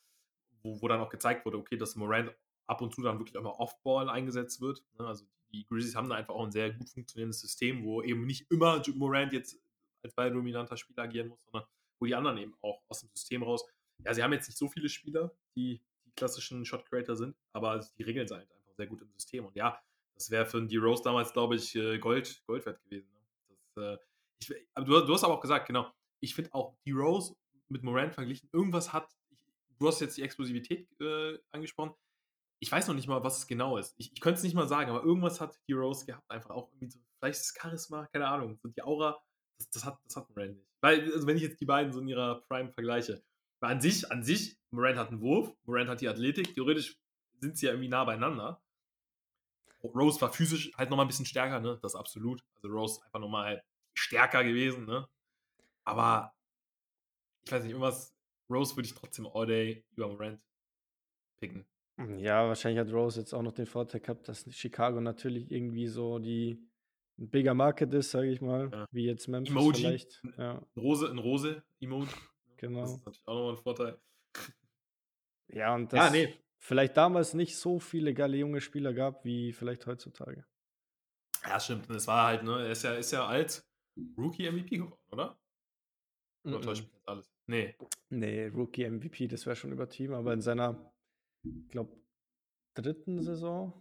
wo, wo dann auch gezeigt wurde, okay, dass Morant ab und zu dann wirklich auch mal Off-Ball eingesetzt wird. Ne? Also die Grizzlies haben da einfach auch ein sehr gut funktionierendes System, wo eben nicht immer Morant jetzt als balldominanter Spieler agieren muss, sondern wo die anderen eben auch aus dem System raus. Ja, sie haben jetzt nicht so viele Spieler, die die klassischen Shot Creator sind, aber die regeln sie halt einfach sehr gut im System. Und ja, das wäre für einen D-Rose damals, glaube ich, äh, Gold, Gold wert gewesen. Ne? Das, äh, ich, du, du, hast aber auch gesagt, genau, ich finde auch D-Rose mit Morant verglichen, irgendwas hat, ich, du hast jetzt die Explosivität äh, angesprochen, ich weiß noch nicht mal, was es genau ist. Ich, ich könnte es nicht mal sagen, aber irgendwas hat die Rose gehabt, einfach auch irgendwie so, vielleicht das Charisma, keine Ahnung, so die Aura, das, das, hat, das hat Morant nicht. Weil, also wenn ich jetzt die beiden so in ihrer Prime vergleiche, weil an sich, an sich, Morant hat einen Wurf, Morant hat die Athletik, theoretisch sind sie ja irgendwie nah beieinander. Rose war physisch halt nochmal ein bisschen stärker, ne? Das absolut. Also Rose einfach nochmal halt stärker gewesen, ne? Aber ich weiß nicht, irgendwas, Rose würde ich trotzdem all day über Morant picken. Ja, wahrscheinlich hat Rose jetzt auch noch den Vorteil gehabt, dass Chicago natürlich irgendwie so die ein bigger Market ist, sage ich mal, ja. wie jetzt Memphis Emoji. vielleicht. Ja. Ein Rose, ein Rose-Emoji. Genau. Das ist natürlich auch nochmal ein Vorteil. Ja, und das ja, nee. vielleicht damals nicht so viele geile junge Spieler gab, wie vielleicht heutzutage. Ja, stimmt. Das war halt, ne, er ist ja, ist ja als Rookie-MVP geworden, oder? Mich jetzt alles? Nee. Nee, Rookie-MVP, das wäre schon übertrieben, aber in seiner, ich glaube, dritten Saison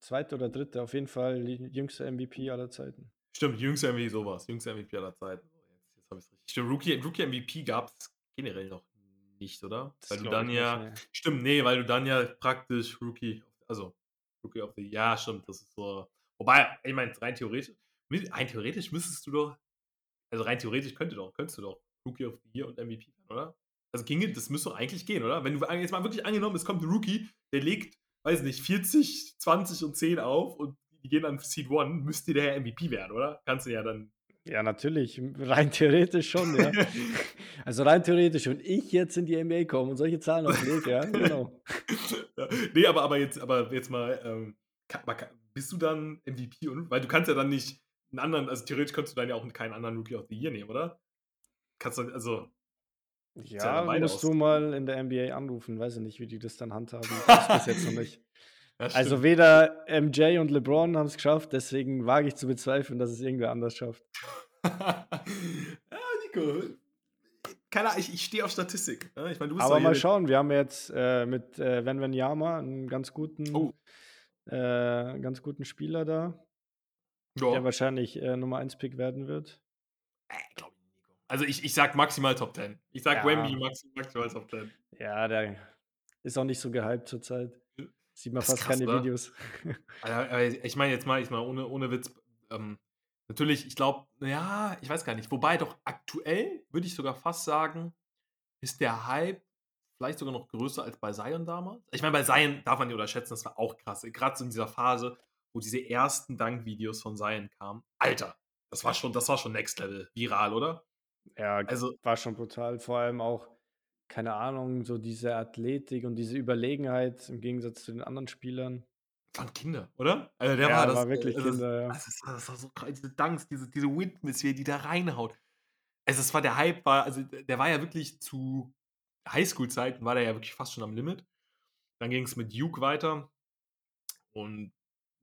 zweite oder dritte, auf jeden Fall jüngste MVP aller Zeiten. Stimmt, jüngste MVP, sowas. Jüngste MVP aller Zeiten. Jetzt, jetzt habe ich es richtig. Stimmt, Rookie, Rookie MVP gab es generell noch nicht, oder? Das weil du dann ja. Nicht, nee. Stimmt, nee, weil du dann ja praktisch Rookie, also Rookie of the Ja, stimmt, das ist so. Wobei, ich meine, rein theoretisch, rein theoretisch müsstest du doch, also rein theoretisch könnte doch, könntest du doch Rookie of the Year und MVP werden, oder? Also ginge, das müsste doch eigentlich gehen, oder? Wenn du jetzt mal wirklich angenommen, es kommt ein Rookie, der legt weiß nicht, 40, 20 und 10 auf und die gehen dann Seed One, müsste der MVP werden, oder? Kannst du ja dann. Ja, natürlich. Rein theoretisch schon, ja. also rein theoretisch, wenn ich jetzt in die NBA komme und solche Zahlen auflege, ja, genau. ja, nee, aber, aber, jetzt, aber jetzt mal, ähm, bist du dann MVP? Und, weil du kannst ja dann nicht einen anderen, also theoretisch könntest du dann ja auch keinen anderen Rookie of the Year nehmen, oder? Kannst du, also, ja, ja musst du mal in der NBA anrufen. Weiß ich nicht, wie die das dann handhaben. Das bis jetzt noch nicht. Also weder MJ und LeBron haben es geschafft, deswegen wage ich zu bezweifeln, dass es irgendwer anders schafft. ja, Nico. Keine Ahnung, ich, ich stehe auf Statistik. Ich mein, Aber mal schauen, wir haben jetzt äh, mit äh, Yama einen ganz guten, oh. äh, ganz guten Spieler da, Ja. der wahrscheinlich äh, Nummer 1 Pick werden wird. Äh, glaub ich nicht, Nico. Also ich, ich sag maximal Top 10. Ich sag Ja. Wemby maxi- maximal Top 10. Ja, der ist auch nicht so gehypt zurzeit. Sieht man fast krass, keine oder? Videos. Ich meine jetzt mal, ich mal ohne, ohne Witz, ähm, natürlich, ich glaube, ja, ich weiß gar nicht. Wobei doch aktuell, würde ich sogar fast sagen, ist der Hype vielleicht sogar noch größer als bei Zion damals. Ich meine, bei Zion darf man nicht unterschätzen, das war auch krass. Gerade so in dieser Phase, wo diese ersten Dank-Videos von Zion kamen. Alter, das war schon, das war schon Next Level viral, oder? Ja, Also- war schon brutal. Vor allem auch, keine Ahnung, so diese Athletik und diese Überlegenheit im Gegensatz zu den anderen Spielern. Waren Kinder, oder? Also der Ja, war, das, war wirklich also Kinder, ja. Das, ist, das war so krass, diese Dunks, diese, diese Windmiss, wie er die da reinhaut. Also es war der Hype, war, also der war ja wirklich zu Highschool-Zeiten, war der ja wirklich fast schon am Limit. Dann ging es mit Duke weiter. Und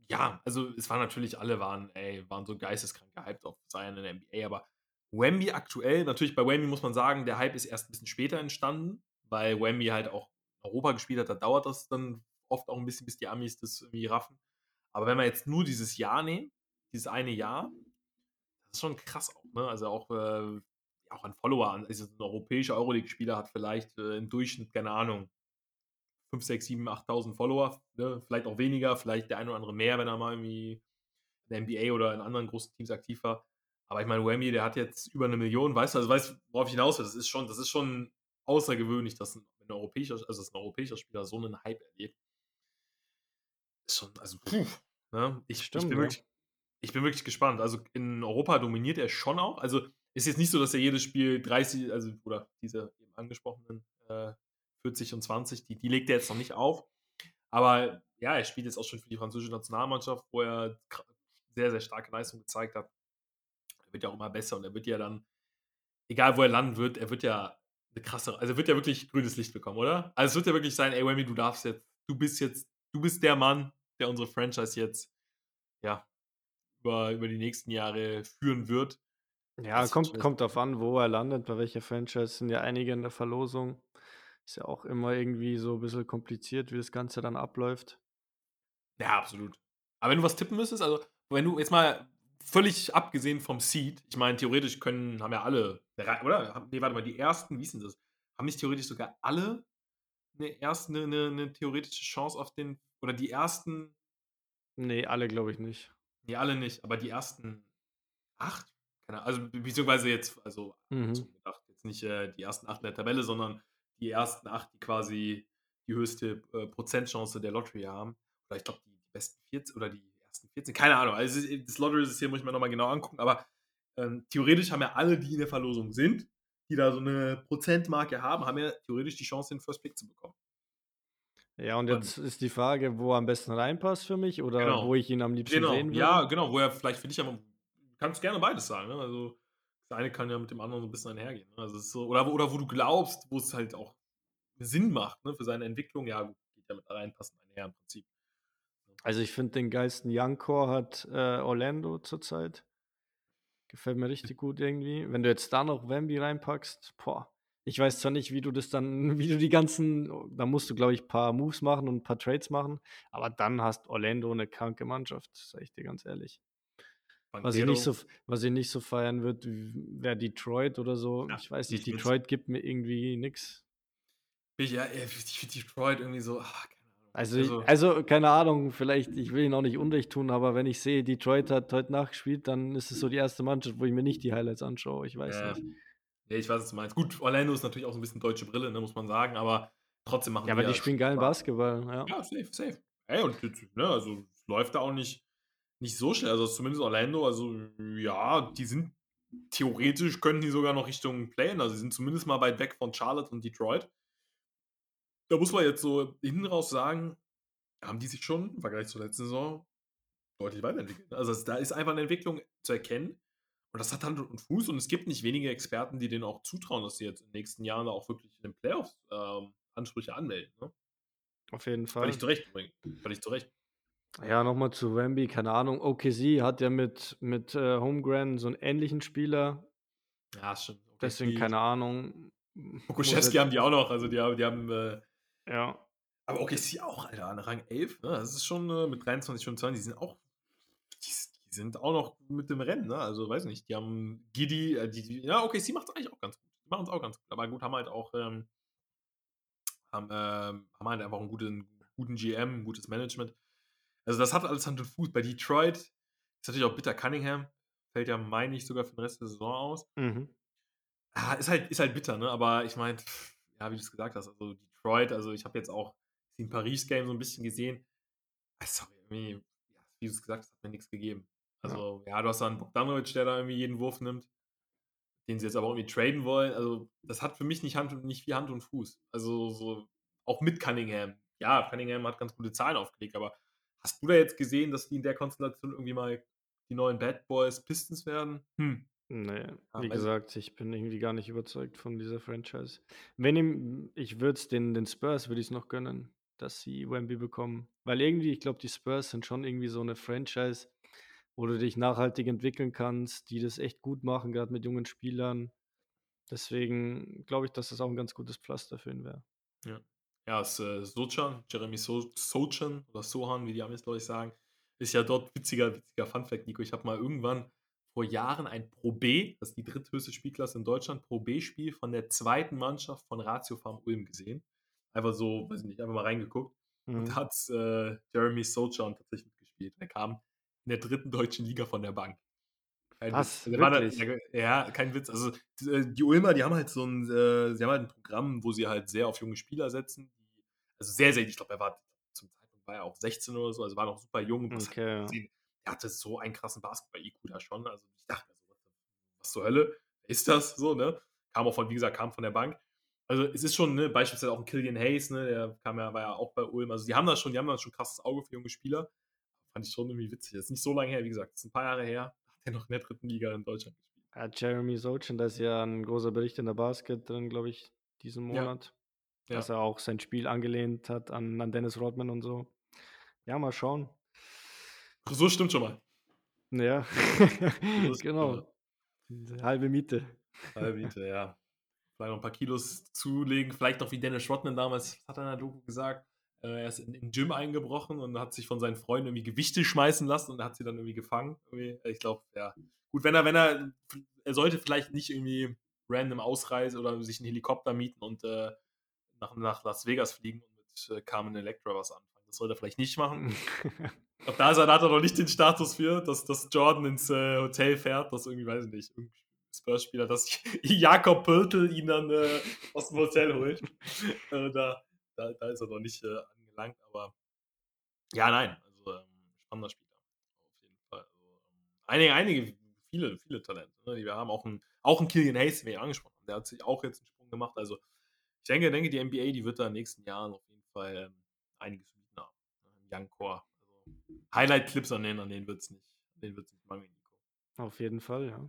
ja, also es waren natürlich, alle waren, ey, waren so geisteskrank gehypt auf Zion in der NBA, aber Wemby aktuell, natürlich bei Wemby muss man sagen, der Hype ist erst ein bisschen später entstanden, weil Wemby halt auch in Europa gespielt hat, da dauert das dann oft auch ein bisschen, bis die Amis das irgendwie raffen. Aber wenn wir jetzt nur dieses Jahr nehmen, dieses eine Jahr, das ist schon krass auch, ne? Also auch, äh, auch an Follower, also ein europäischer Euroleague-Spieler hat vielleicht äh, im Durchschnitt, keine Ahnung, 5, 6, 7, 8.000 Follower, ne? vielleicht auch weniger, vielleicht der eine oder andere mehr, wenn er mal irgendwie in der NBA oder in anderen großen Teams aktiv war. Aber ich meine, Wemby, der hat jetzt über eine Million, weißt du, also weißt du, worauf ich hinaus will, das ist schon, das ist schon außergewöhnlich, dass ein, ein europäischer, also dass ein europäischer Spieler so einen Hype erlebt. Ist schon, also, puh, ne? ich, Stimmt, ich, bin ja. wirklich, ich bin wirklich gespannt. Also in Europa dominiert er schon auch. Also ist jetzt nicht so, dass er jedes Spiel 30, also oder diese eben angesprochenen äh, 40 und 20, die, die legt er jetzt noch nicht auf. Aber ja, er spielt jetzt auch schon für die französische Nationalmannschaft, wo er sehr, sehr starke Leistung gezeigt hat. Wird ja auch immer besser und er wird ja dann, egal wo er landen wird, er wird ja eine krasse, also er wird ja wirklich grünes Licht bekommen, oder? Also es wird ja wirklich sein, ey Wemmy, du darfst jetzt, du bist jetzt, du bist der Mann, der unsere Franchise jetzt, ja, über, über die nächsten Jahre führen wird. Ja, Das kommt, kommt drauf an, wo er landet, bei welcher Franchise. Sind ja einige in der Verlosung. Ist ja auch immer irgendwie so ein bisschen kompliziert, wie das Ganze dann abläuft. Ja, absolut. Aber wenn du was tippen müsstest, also wenn du jetzt mal völlig abgesehen vom Seed, ich meine, theoretisch können, haben ja alle, oder? Nee, warte mal, die ersten, wie ist denn das? Haben nicht theoretisch sogar alle eine erste, eine, eine, eine theoretische Chance auf den, oder die ersten, Nee, alle glaube ich nicht. nee, alle nicht, aber die ersten acht? Keine Ahnung, also beziehungsweise jetzt, also Mhm. gedacht, jetzt nicht äh, die ersten acht in der Tabelle, sondern die ersten acht, die quasi die höchste äh, Prozentchance der Lottery haben. Oder ich glaube, die, die besten 14 oder die ersten 14, keine Ahnung. Also das Lottery-System muss ich mir nochmal genau angucken, aber ähm, theoretisch haben ja alle, die in der Verlosung sind, die da so eine Prozentmarke haben, haben ja theoretisch die Chance, den First Pick zu bekommen. Ja, und Und- jetzt ist die Frage, wo er am besten reinpasst für mich oder Genau. wo ich ihn am liebsten Genau, sehen würde. ja, genau, wo er vielleicht für dich aber, du kannst gerne beides sagen, ne? Also das eine kann ja mit dem anderen so ein bisschen einhergehen. Ne? Also so, oder, wo- oder wo du glaubst, wo es halt auch Sinn macht, ne, für seine Entwicklung, ja, gut, geht ja mit reinpassen einher im Prinzip. Also ich finde den geilsten Young Core hat äh, Orlando zurzeit. Gefällt mir richtig gut irgendwie. Wenn du jetzt da noch Wemby reinpackst, boah. Ich weiß zwar nicht, wie du das dann, wie du die ganzen, da musst du, glaube ich, ein paar Moves machen und ein paar Trades machen, aber dann hast Orlando eine kranke Mannschaft, sag ich dir ganz ehrlich. Was ich, nicht so, was ich nicht so feiern würde, wäre Detroit oder so. Ja, ich weiß nicht. Detroit gibt mir irgendwie nichts. Ich, ja, ich finde Detroit irgendwie so, ach, Also, ich- also, keine Ahnung, vielleicht, ich will ihn auch nicht unrecht tun, aber wenn ich sehe, Detroit hat heute Nacht gespielt, dann ist es so die erste Mannschaft, wo ich mir nicht die Highlights anschaue. Ich weiß Ja. nicht. ja, ich weiß, was du meinst. Gut, Orlando ist natürlich auch so ein bisschen deutsche Brille, ne, muss man sagen, aber trotzdem machen Ja, aber die die spielen geilen. Basketball, ja. Ja, safe, safe. Ey, und ne, also es läuft da auch nicht, nicht so schnell. Also zumindest Orlando, also ja, die sind theoretisch könnten die sogar noch Richtung Playen. Also sie sind zumindest mal weit weg von Charlotte und Detroit. Da muss man jetzt so hinten raus sagen, haben die sich schon im Vergleich zur letzten Saison deutlich weiterentwickelt. Also da ist einfach eine Entwicklung zu erkennen. Und das hat Hand und Fuß. Und es gibt nicht wenige Experten, die denen auch zutrauen, dass sie jetzt in den nächsten Jahren auch wirklich in den Playoffs ähm, Ansprüche anmelden. Ne? Auf jeden Fall. Völlig zu Recht übrigens. Völlig zu Recht. Ja, nochmal zu Wemby, keine Ahnung. OKC hat ja mit, mit äh, Holmgren so einen ähnlichen Spieler, Ja, ist schon. Okay. deswegen keine Ahnung. Jetzt- haben die auch noch. Also die haben, die haben äh, Ja, Aber OKC auch, Alter, an Rang 11. Ne? Das ist schon äh, mit 23, 25, die sind auch, die, die, sind auch noch mit dem Rennen. Ne? Also, weiß nicht, die haben Giddy, äh, die, die, ja, OKC macht es eigentlich auch ganz gut. Die machen es auch ganz gut. Aber gut, haben halt auch, ähm, haben, ähm, haben halt einfach einen guten, guten GM, ein gutes Management. Also, das hat alles Hand und Fuß. Bei Detroit ist natürlich auch bitter. Cunningham fällt ja, meine ich, sogar für den Rest der Saison aus. Mhm. Ah, ist, halt, ist halt bitter, ne? Aber ich meine, ja, wie du es gesagt hast, also Detroit, also ich habe jetzt auch den Paris-Game so ein bisschen gesehen. Ah, sorry, irgendwie, wie du es gesagt hast, hat mir nichts gegeben. Also, ja, ja du hast da einen Bogdanovic, der da irgendwie jeden Wurf nimmt, den sie jetzt aber irgendwie traden wollen. Also, das hat für mich nicht, Hand und, nicht viel Hand und Fuß. Also, so, auch mit Cunningham. Ja, Cunningham hat ganz gute Zahlen aufgelegt, aber hast du da jetzt gesehen, dass die in der Konstellation irgendwie mal die neuen Bad Boys Pistons werden? Hm. Nee, ah, wie gesagt, ich bin irgendwie gar nicht überzeugt von dieser Franchise. Wenn ihm, ich würde es den, den Spurs würde ich es noch gönnen, dass sie Wemby bekommen. Weil irgendwie, ich glaube, die Spurs sind schon irgendwie so eine Franchise, wo du dich nachhaltig entwickeln kannst, die das echt gut machen, gerade mit jungen Spielern. Deswegen glaube ich, dass das auch ein ganz gutes Pflaster für ihn wäre. Ja. Ja, es äh, Sochan, Jeremy so Sochan oder Sohan, wie die Amis, glaube ich, sagen, ist ja dort witziger, witziger Funfact, Nico. Ich habe mal irgendwann vor Jahren ein Pro B, das ist die dritthöchste Spielklasse in Deutschland, Pro B-Spiel von der zweiten Mannschaft von Ratio Farm Ulm gesehen einfach so, weiß ich nicht, einfach mal reingeguckt. Mhm. Und da hat äh, Jeremy Sochan tatsächlich mitgespielt. Er kam in der dritten deutschen Liga von der Bank. Kein Was? Also, da, ja, kein Witz. Also die, äh, die Ulmer, die haben halt so ein, äh, sie haben halt ein Programm, wo sie halt sehr auf junge Spieler setzen. Die, also sehr, sehr, ich glaube, er war zum Zeitpunkt war er auch 16 oder so, also war noch super jung. Okay, ja. Er hatte so einen krassen Basketball-IQ da schon. Also ich dachte, also, was zur Hölle ist das so, ne? Kam auch von, wie gesagt, kam von der Bank also es ist schon, ne, beispielsweise auch ein Killian Hayes, ne, der kam ja, war ja auch bei Ulm. Also die haben da schon, die haben da schon ein krasses Auge für junge Spieler. Fand ich schon irgendwie witzig. Das ist nicht so lange her, wie gesagt, das ist ein paar Jahre her. Hat er noch in der dritten Liga in Deutschland gespielt. Ja, Jeremy Sochin, da ist ja ein großer Bericht in der Basket drin, glaube ich, diesen Monat. Ja. Dass ja. er auch sein Spiel angelehnt hat an, an Dennis Rodman und so. Ja, mal schauen. So stimmt schon mal. Ja, genau. Halbe Miete. Halbe Miete, ja vielleicht noch ein paar Kilos zulegen. Vielleicht noch wie Dennis Rodman damals, hat er in der Doku gesagt, äh, er ist in den Gym eingebrochen und hat sich von seinen Freunden irgendwie Gewichte schmeißen lassen und hat sie dann irgendwie gefangen. Irgendwie. Ich glaube, ja. Gut, wenn er, wenn er, er sollte vielleicht nicht irgendwie random ausreisen oder sich einen Helikopter mieten und äh, nach, nach Las Vegas fliegen und mit äh, Carmen Electra was anfangen. Das sollte er vielleicht nicht machen. glaube, da, hat er noch nicht den Status für, dass, dass Jordan ins äh, Hotel fährt, das irgendwie, weiß ich nicht, irgendwie Spurs-Spieler, dass Jakob Pöltl ihn dann äh, aus dem Hotel holt. äh, da, da, da, ist er noch nicht äh, angelangt, aber ja, nein, also ähm, spannender Spieler. Auf jeden Fall. Also, ähm, einige, einige, viele, viele Talente. Ne, die wir haben auch einen, auch einen Killian Hayes, den wir angesprochen haben. Der hat sich auch jetzt einen Sprung gemacht. Also ich denke, denke, die NBA, die wird da in den nächsten Jahren auf jeden Fall ähm, einiges bieten haben. Ne, Young Core. Highlight-Clips an denen, an denen wird es nicht, nicht mangeln, Nico. Auf jeden Fall, ja.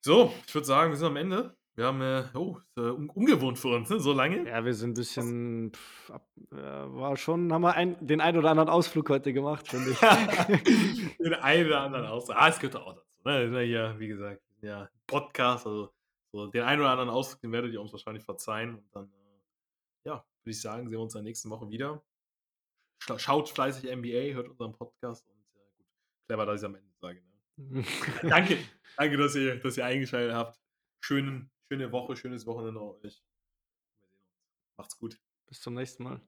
So, ich würde sagen, wir sind am Ende. Wir haben, äh, oh, ist, äh, ungewohnt für uns, ne? so lange. Ja, wir sind ein bisschen, pff, ab, äh, war schon, haben wir ein, den einen oder anderen Ausflug heute gemacht, finde ich. den einen oder anderen Ausflug. Ah, es gehört auch dazu. Ne? Ja, wie gesagt, ja, Podcast, also so, den einen oder anderen Ausflug, den werdet ihr uns wahrscheinlich verzeihen. Und dann, äh, ja, würde ich sagen, sehen wir uns in der nächsten Woche wieder. Schaut fleißig NBA, hört unseren Podcast und äh, gut, clever, dass ich am Ende sage. Ne? Danke. Danke, dass ihr, dass ihr eingeschaltet habt. Schönen, schöne Woche, schönes Wochenende euch. Macht's gut. Bis zum nächsten Mal.